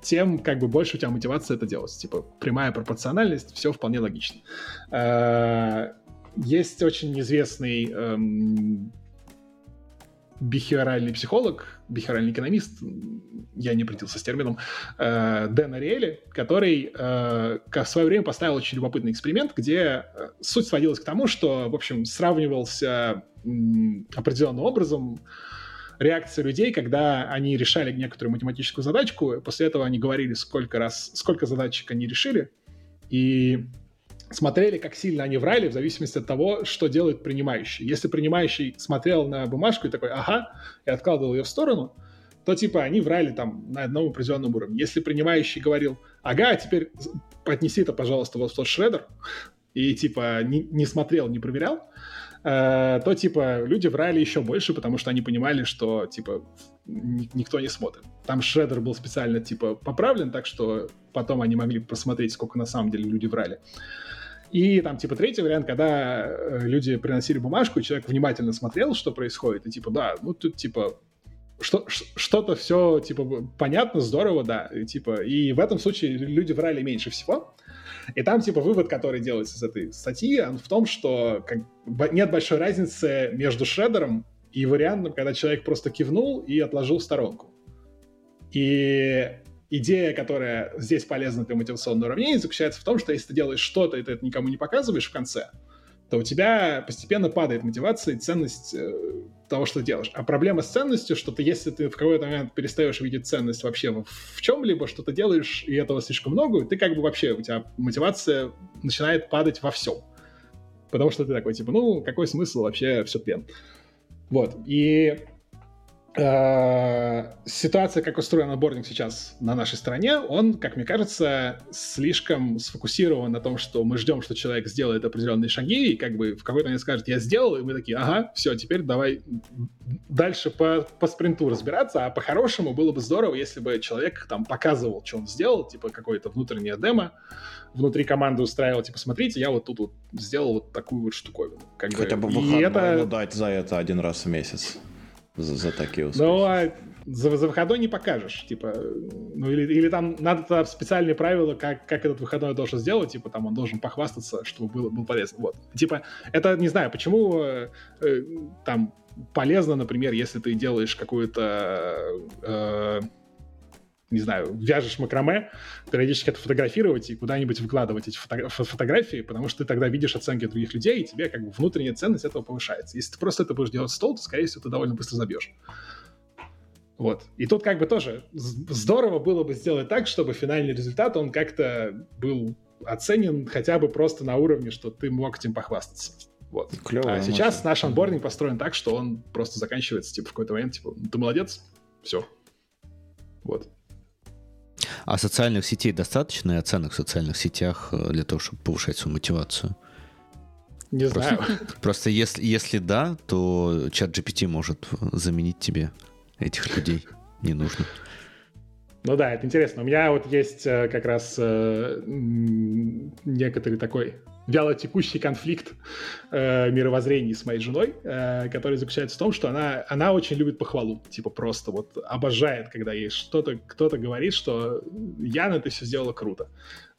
тем как бы больше у тебя мотивация это делать. Типа прямая пропорциональность, все вполне логично. Э, есть очень известный эм, бихеоральный психолог, бихеоральный экономист, я не определился с термином, э, Дэн Ариэли, который э, в свое время поставил очень любопытный эксперимент, где э, суть сводилась к тому, что, в общем, сравнивался э, определенным образом реакция людей, когда они решали некоторую математическую задачку, после этого они говорили, сколько раз, сколько задачек они решили, и смотрели, как сильно они врали, в зависимости от того, что делает принимающий. Если принимающий смотрел на бумажку и такой «ага», и откладывал ее в сторону, то типа они врали там на одном определенном уровне. Если принимающий говорил «ага, а теперь отнеси это, пожалуйста, вот в тот шредер», и типа не, не смотрел, не проверял, э, то типа люди врали еще больше, потому что они понимали, что типа никто не смотрит. Там шредер был специально типа поправлен, так что потом они могли посмотреть, сколько на самом деле люди врали. И там, типа, третий вариант, когда э, люди приносили бумажку, и человек внимательно смотрел, что происходит, и типа, да, ну тут, типа, что, что-то все, типа, понятно, здорово, да, и, типа, и в этом случае люди врали меньше всего. И там, типа, вывод, который делается из этой статьи, он в том, что как, нет большой разницы между шредером и вариантом, когда человек просто кивнул и отложил в сторонку. И идея, которая здесь полезна для мотивационного уравнения, заключается в том, что если ты делаешь что-то, и ты это никому не показываешь в конце, то у тебя постепенно падает мотивация и ценность э, того, что делаешь. А проблема с ценностью, что ты, если ты в какой-то момент перестаешь видеть ценность вообще в, в чем-либо, что ты делаешь, и этого слишком много, ты как бы вообще, у тебя мотивация начинает падать во всем. Потому что ты такой, типа, ну, какой смысл вообще все тлен. Вот. И ситуация, как устроен отборник сейчас на нашей стране, он, как мне кажется, слишком сфокусирован на том, что мы ждем, что человек сделает определенные шаги, и как бы в какой-то момент скажет, я сделал, и мы такие, ага, все, теперь давай дальше по, по спринту разбираться, а по-хорошему было бы здорово, если бы человек там показывал, что он сделал, типа какое-то внутреннее демо, внутри команды устраивал, типа, смотрите, я вот тут вот сделал вот такую вот штуковину. Как Хотя бы, бы выходной это... дать за это один раз в месяц за, за такие успехи. Ну, а за, за выходной не покажешь, типа, ну или, или там надо -то специальные правила, как, как этот выходной должен сделать, типа, там он должен похвастаться, чтобы было, был полезно, вот. Типа, это, не знаю, почему э, э, там полезно, например, если ты делаешь какую-то э, не знаю, вяжешь макраме, периодически это фотографировать и куда-нибудь выкладывать эти фото фотографии, потому что ты тогда видишь оценки других людей, и тебе как бы внутренняя ценность этого повышается. Если ты просто это будешь делать в стол, то, скорее всего, ты довольно быстро забьешь. Вот. И тут как бы тоже здорово было бы сделать так, чтобы финальный результат, он как-то был оценен хотя бы просто на уровне, что ты мог этим похвастаться. Вот. Клево, а сейчас наш анбординг построен так, что он просто заканчивается, типа, в какой-то момент, типа, ты молодец, все. Вот. А социальных сетей достаточно и оценок в социальных сетях э, для того, чтобы повышать свою мотивацию? Не просто, знаю. [LAUGHS] Просто если, если да, то чат GPT может заменить тебе этих людей. Не нужно. Ну да, это интересно. У меня вот есть э, как раз э, некоторый такой вяло текущий конфликт э, мировоззрений с моей женой, э, который заключается в том, что она, она очень любит похвалу, типа просто вот обожает, когда ей что-то кто-то говорит, что Яна, ты все сделала круто.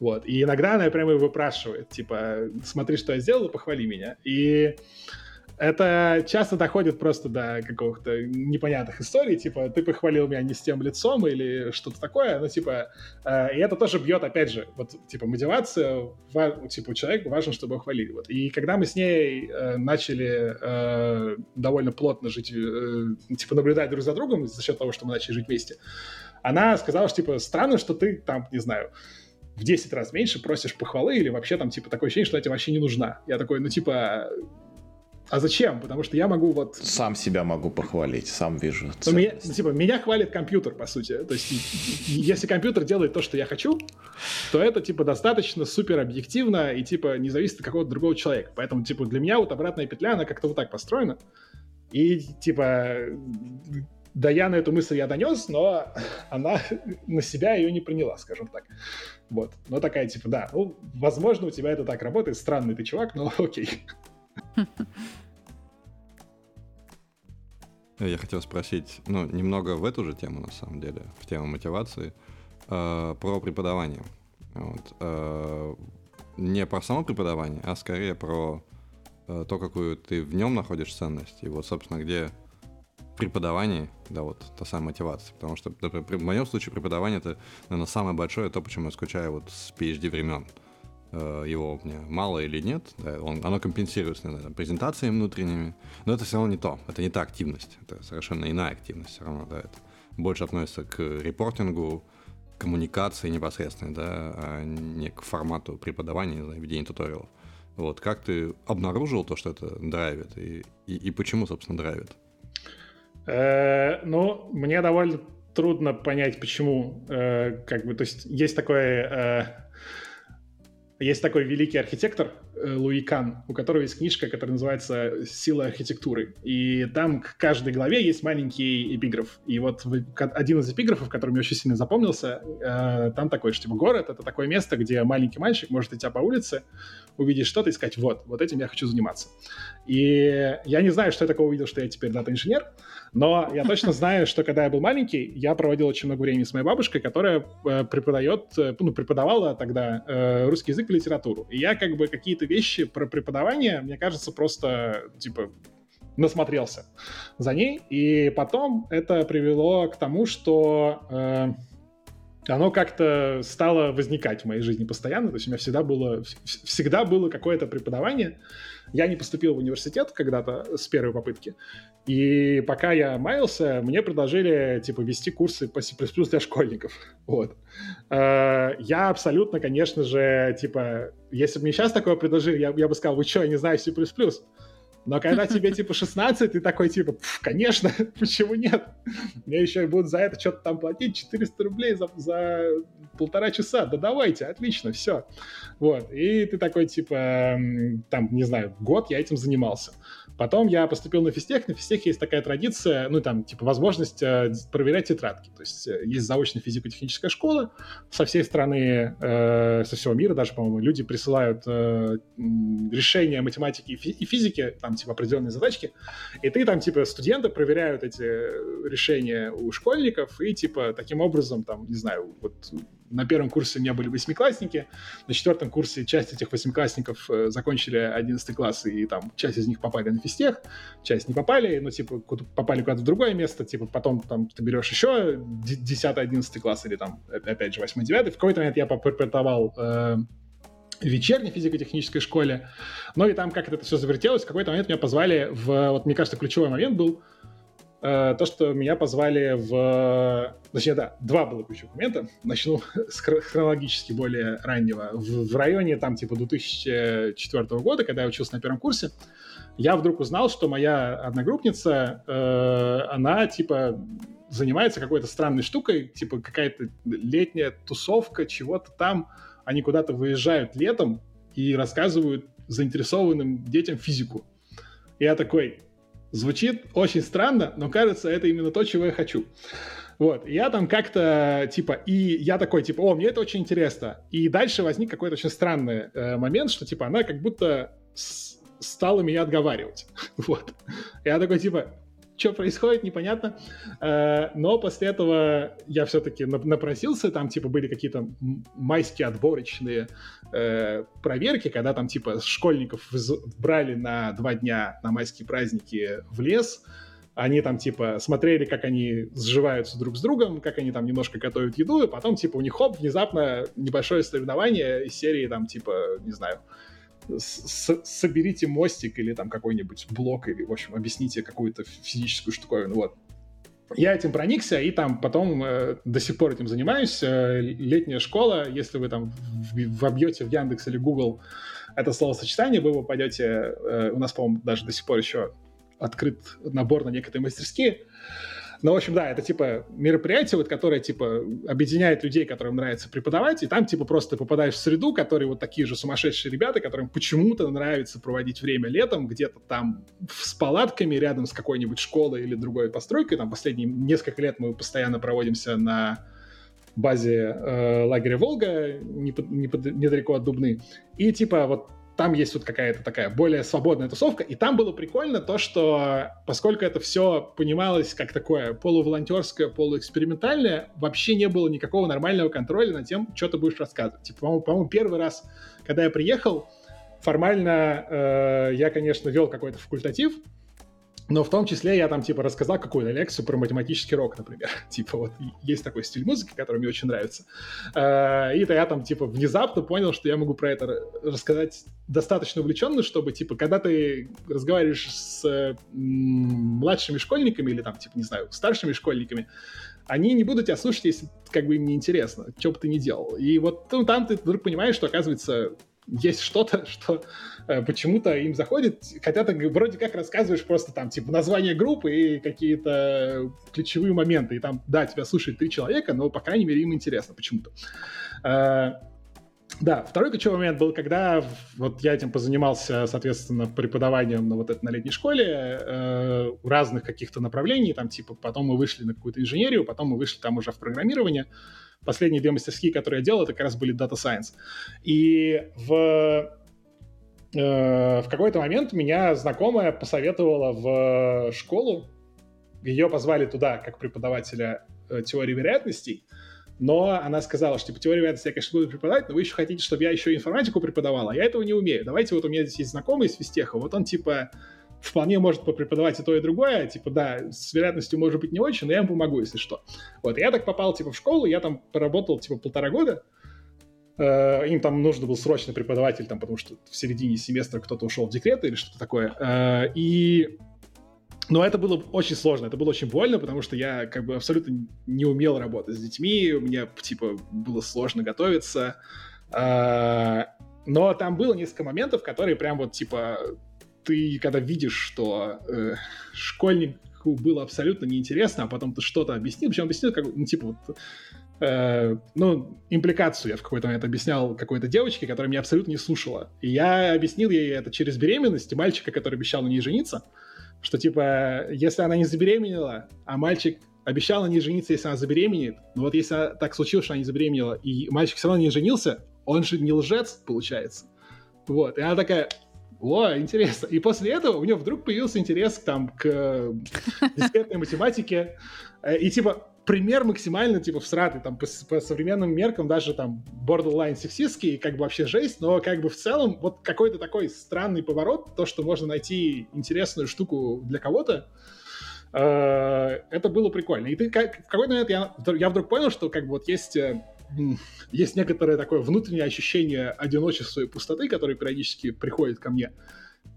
Вот. И иногда она прямо выпрашивает, типа, смотри, что я сделала, похвали меня. И это часто доходит просто до какого-то непонятных историй, типа, ты похвалил меня не с тем лицом или что-то такое, ну, типа, э, и это тоже бьет, опять же, вот, типа, мотивация, ва- типа, у человека важно, чтобы его хвалили, вот. И когда мы с ней э, начали э, довольно плотно жить, э, типа, наблюдать друг за другом за счет того, что мы начали жить вместе, она сказала, что, типа, странно, что ты там, не знаю, в 10 раз меньше просишь похвалы или вообще там, типа, такое ощущение, что она тебе вообще не нужна. Я такой, ну, типа, а зачем? Потому что я могу вот... Сам себя могу похвалить, сам вижу. Ну, меня, типа, меня хвалит компьютер, по сути. То есть, если компьютер делает то, что я хочу, то это, типа, достаточно супер объективно и, типа, не зависит от какого-то другого человека. Поэтому, типа, для меня вот обратная петля, она как-то вот так построена. И, типа, да я на эту мысль я донес, но она на себя ее не приняла, скажем так. Вот. Но такая, типа, да, ну, возможно, у тебя это так работает, странный ты чувак, но [LAUGHS] окей. Я хотел спросить, ну, немного в эту же тему, на самом деле, в тему мотивации, э, про преподавание. Вот, э, не про само преподавание, а скорее про э, то, какую ты в нем находишь ценность. И вот, собственно, где преподавание, да, вот та самая мотивация. Потому что, например, в моем случае преподавание это, наверное, самое большое, то, почему я скучаю вот с PhD времен. Его мне мало или нет, да, он, оно компенсируется наверное, презентациями внутренними, но это все равно не то, это не та активность, это совершенно иная активность все равно, да, это больше относится к репортингу, коммуникации непосредственно, да, а не к формату преподавания, не знаю, ведения туториалов. Вот, как ты обнаружил то, что это драйвит, и, и, и почему, собственно, драйвит? Э, ну, мне довольно трудно понять, почему, э, как бы, то есть есть такое есть такой великий архитектор Луи Кан, у которого есть книжка, которая называется «Сила архитектуры». И там к каждой главе есть маленький эпиграф. И вот один из эпиграфов, который мне очень сильно запомнился, э, там такой, что типа город — это такое место, где маленький мальчик может идти по улице, увидеть что-то и сказать «вот, вот этим я хочу заниматься». И я не знаю, что я такого увидел, что я теперь дата-инженер, но я точно [LAUGHS] знаю, что когда я был маленький, я проводил очень много времени с моей бабушкой, которая э, преподает, э, ну, преподавала тогда э, русский язык и литературу. И я как бы какие-то вещи про преподавание, мне кажется, просто, типа, насмотрелся за ней, и потом это привело к тому, что э, оно как-то стало возникать в моей жизни постоянно, то есть у меня всегда было, всегда было какое-то преподавание. Я не поступил в университет когда-то с первой попытки, и пока я маялся, мне предложили, типа, вести курсы по C++ для школьников. [LAUGHS] Вот. Э, я абсолютно, конечно же, типа, если бы мне сейчас такое предложили, я, я бы сказал, вы что, я не знаю C++. Но когда [LAUGHS] тебе типа 16, ты такой типа, конечно, [LAUGHS] почему нет? Мне еще и будут за это что-то там платить 400 рублей за, за полтора часа. Да давайте, отлично, все. Вот. И ты такой типа, там, не знаю, год я этим занимался. Потом я поступил на физтех. На физтехе есть такая традиция, ну, там, типа, возможность э, проверять тетрадки. То есть э, есть заочная физико-техническая школа со всей страны, э, со всего мира даже, по-моему, люди присылают э, решения математики и, фи- и физики, там, типа, определенные задачки, и ты там, типа, студенты проверяют эти решения у школьников, и, типа, таким образом, там, не знаю, вот на первом курсе у меня были восьмиклассники, на четвертом курсе часть этих восьмиклассников э, закончили одиннадцатый класс, и там часть из них попали на физтех, часть не попали, ну, типа, попали куда-то в другое место, типа, потом там ты берешь еще 10-11 класс или там, опять же, 8-9. В какой-то момент я преподавал э, вечерней физико-технической школе, но и там как это все завертелось, в какой-то момент меня позвали в, вот мне кажется, ключевой момент был, э, то, что меня позвали в... Точнее, да, два было ключевых момента. Начну [LAUGHS] с хронологически более раннего. В, в районе там типа 2004 года, когда я учился на первом курсе, я вдруг узнал, что моя одногруппница, э, она типа занимается какой-то странной штукой, типа какая-то летняя тусовка, чего-то там. Они куда-то выезжают летом и рассказывают заинтересованным детям физику. Я такой, Звучит очень странно, но кажется, это именно то, чего я хочу. Вот, я там как-то, типа, и я такой, типа, о, мне это очень интересно. И дальше возник какой-то очень странный э, момент, что, типа, она как будто стала меня отговаривать. [LAUGHS] вот. Я такой, типа, что происходит, непонятно. Э, но после этого я все-таки напросился, там, типа, были какие-то майские отборочные э, проверки, когда там, типа, школьников брали на два дня на майские праздники в лес, они там, типа, смотрели, как они сживаются друг с другом, как они там немножко готовят еду, и потом, типа, у них, хоп, внезапно небольшое соревнование из серии, там, типа, не знаю, соберите мостик или там какой-нибудь блок, или, в общем, объясните какую-то физическую штуковину, вот. Я этим проникся, и там потом э, до сих пор этим занимаюсь. Э, летняя школа, если вы там вобьете в Яндекс или Google это словосочетание, вы попадете, э, у нас, по-моему, даже до сих пор еще открыт набор на некоторые мастерские, ну, в общем, да, это типа мероприятие, вот, которое типа объединяет людей, которым нравится преподавать, и там типа просто попадаешь в среду, которые вот такие же сумасшедшие ребята, которым почему-то нравится проводить время летом где-то там с палатками рядом с какой-нибудь школой или другой постройкой. Там последние несколько лет мы постоянно проводимся на базе э, лагеря Волга, не, не, недалеко от Дубны. И типа вот там есть вот какая-то такая более свободная тусовка, и там было прикольно то, что поскольку это все понималось как такое полуволонтерское, полуэкспериментальное, вообще не было никакого нормального контроля над тем, что ты будешь рассказывать. Типа, по-моему, по первый раз, когда я приехал, формально э, я, конечно, вел какой-то факультатив, но в том числе я там, типа, рассказал какую-то лекцию про математический рок, например. [LAUGHS] типа, вот есть такой стиль музыки, который мне очень нравится. Э, и то я там, типа, внезапно понял, что я могу про это рассказать достаточно увлеченно, чтобы, типа, когда ты разговариваешь с младшими школьниками или там, типа, не знаю, старшими школьниками, они не будут тебя слушать, если как бы им не интересно, что бы ты ни делал. И вот ну, там ты вдруг понимаешь, что, оказывается, есть что-то, [LAUGHS] что э, почему-то им заходит, хотя ты вроде как рассказываешь просто там, типа, название группы и какие-то ключевые моменты, и там, да, тебя слушает три человека, но, по крайней мере, им интересно почему-то. Э, да, второй ключевой момент был, когда вот я этим позанимался, соответственно, преподаванием на вот этой на летней школе э, разных каких-то направлений, там типа потом мы вышли на какую-то инженерию, потом мы вышли там уже в программирование, последние две мастерские, которые я делал, это как раз были Data Science. И в э, в какой-то момент меня знакомая посоветовала в школу, ее позвали туда как преподавателя э, теории вероятностей, но она сказала, что типа теорию вероятности я, конечно, буду преподавать, но вы еще хотите, чтобы я еще информатику преподавала, я этого не умею. Давайте вот у меня здесь есть знакомый из физтеха, вот он типа вполне может преподавать и то, и другое. Типа, да, с вероятностью может быть не очень, но я ему помогу, если что. Вот, я так попал, типа, в школу, я там поработал, типа, полтора года. Э, им там нужно был срочный преподаватель, там, потому что в середине семестра кто-то ушел в декрет или что-то такое. Э, и но это было очень сложно, это было очень больно, потому что я как бы абсолютно не умел работать с детьми, мне типа было сложно готовиться. А, но там было несколько моментов, которые прям вот типа ты когда видишь, что э, школьнику было абсолютно неинтересно, а потом ты что-то объяснил, причем объяснил как ну типа вот э, ну, импликацию я в какой-то момент объяснял какой-то девочке, которая меня абсолютно не слушала. И я объяснил ей это через беременность мальчика, который обещал на ней жениться что, типа, если она не забеременела, а мальчик обещал на ней жениться, если она забеременеет, но вот если так случилось, что она не забеременела, и мальчик все равно не женился, он же не лжец, получается. Вот, и она такая, о, интересно. И после этого у нее вдруг появился интерес там, к [LAUGHS] дискретной математике. Э, и типа, пример максимально, типа, всратый, там, по, по современным меркам даже там borderline сексистский, как бы вообще жесть, но как бы в целом вот какой-то такой странный поворот, то, что можно найти интересную штуку для кого-то, э, это было прикольно. И ты как, в какой-то момент я, я вдруг понял, что как бы вот есть э, есть некоторое такое внутреннее ощущение одиночества и пустоты, которое периодически приходит ко мне.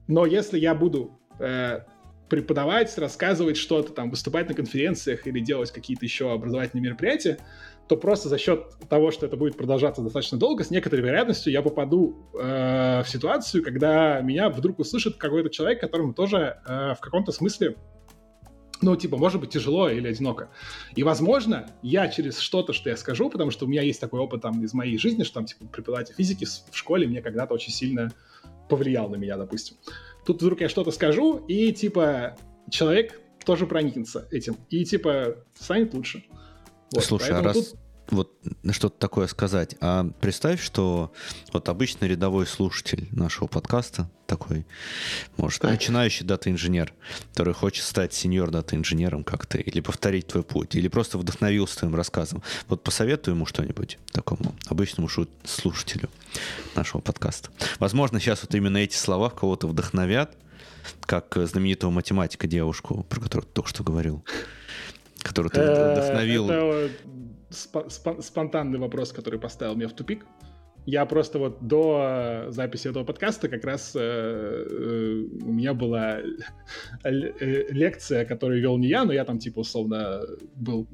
Но если я буду э, преподавать, рассказывать что-то, там, выступать на конференциях или делать какие-то еще образовательные мероприятия, то просто за счет того, что это будет продолжаться достаточно долго, с некоторой вероятностью я попаду э, в ситуацию, когда меня вдруг услышит какой-то человек, которому тоже э, в каком-то смысле ну, типа, может быть тяжело или одиноко. И, возможно, я через что-то, что я скажу, потому что у меня есть такой опыт там из моей жизни, что там, типа, преподаватель физики в школе мне когда-то очень сильно повлиял на меня, допустим. Тут вдруг я что-то скажу, и, типа, человек тоже проникнется этим. И, типа, станет лучше. Вот, Слушай, а раз тут... вот что-то такое сказать, а представь, что вот обычный рядовой слушатель нашего подкаста, такой, может, начинающий дата-инженер, который хочет стать сеньор дата-инженером, как ты, или повторить твой путь, или просто вдохновился твоим рассказом. Вот посоветуй ему что-нибудь такому обычному слушателю нашего подкаста. Возможно, сейчас вот именно эти слова кого-то вдохновят, как знаменитого математика девушку, про которую ты только что говорил, которую ты э, вдохновил. Это спонтанный вопрос, который поставил меня в тупик. Я просто вот до записи этого подкаста как раз э, э, у меня была [LAUGHS] лекция, которую вел не я, но я там типа условно был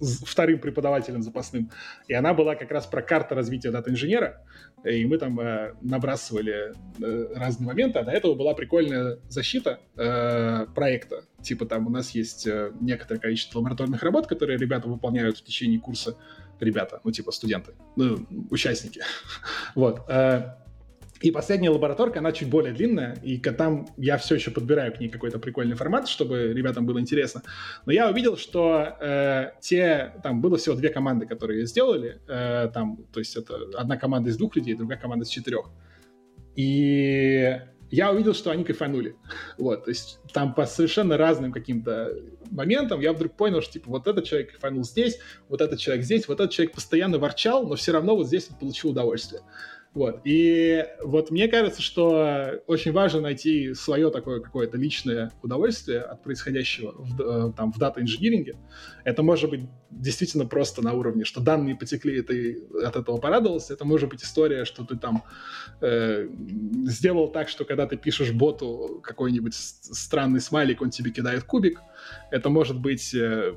вторым преподавателем запасным. И она была как раз про карта развития дата-инженера. И мы там э, набрасывали э, разные моменты. А до этого была прикольная защита э, проекта. Типа там у нас есть э, некоторое количество лабораторных работ, которые ребята выполняют в течение курса ребята, ну, типа студенты, ну, участники. [LAUGHS] вот. Э, и последняя лабораторка, она чуть более длинная, и там я все еще подбираю к ней какой-то прикольный формат, чтобы ребятам было интересно. Но я увидел, что э, те, там было всего две команды, которые сделали, э, там, то есть это одна команда из двух людей, другая команда из четырех. И я увидел, что они кайфанули. [LAUGHS] Вот, то есть там по совершенно разным каким-то моментам я вдруг понял, что типа вот этот человек кайфанул здесь, вот этот человек здесь, вот этот человек постоянно ворчал, но все равно вот здесь он получил удовольствие. Вот. И вот мне кажется, что очень важно найти свое такое какое-то личное удовольствие от происходящего в, э, там, в дата-инжиниринге. Это может быть действительно просто на уровне, что данные потекли, и ты от этого порадовался. Это может быть история, что ты там э, сделал так, что когда ты пишешь боту какой-нибудь странный смайлик, он тебе кидает кубик. Это может быть э,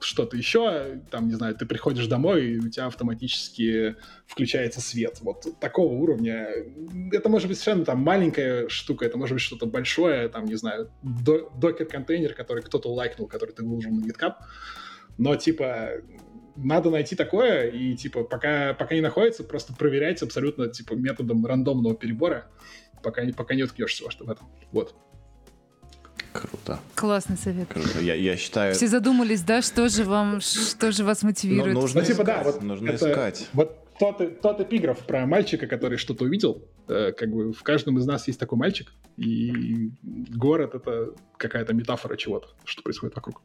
что-то еще, там, не знаю, ты приходишь домой, и у тебя автоматически включается свет. Вот такого уровня. Это может быть совершенно там маленькая штука, это может быть что-то большое, там, не знаю, докер-контейнер, который кто-то лайкнул, который ты выложил на GitHub. Но, типа, надо найти такое, и, типа, пока, пока не находится, просто проверяйте абсолютно, типа, методом рандомного перебора, пока, пока не уткнешься во что в этом. Вот. Круто. Классный совет. Круто. Я, я считаю... Все задумались, да, что же вам, что же вас мотивирует? Ну, нужно ну, типа, искать, да, вот нужно это, искать. Вот тот, тот эпиграф про мальчика, который что-то увидел. Э, как бы в каждом из нас есть такой мальчик, и город — это какая-то метафора чего-то, что происходит вокруг.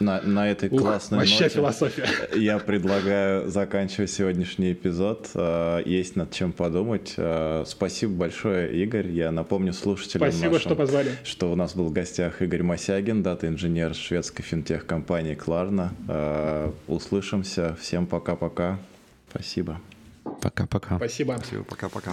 На, на этой Ух, классной вообще ноте философия. [LAUGHS] я предлагаю заканчивать сегодняшний эпизод. Э, есть над чем подумать. Э, спасибо большое, Игорь. Я напомню слушателям Спасибо, нашим, что позвали. Что у нас был в гостях Игорь Мосягин, дата-инженер шведской финтех-компании Кларна. Услышимся. Всем пока-пока. Спасибо. Пока-пока. Спасибо. Спасибо. Пока-пока.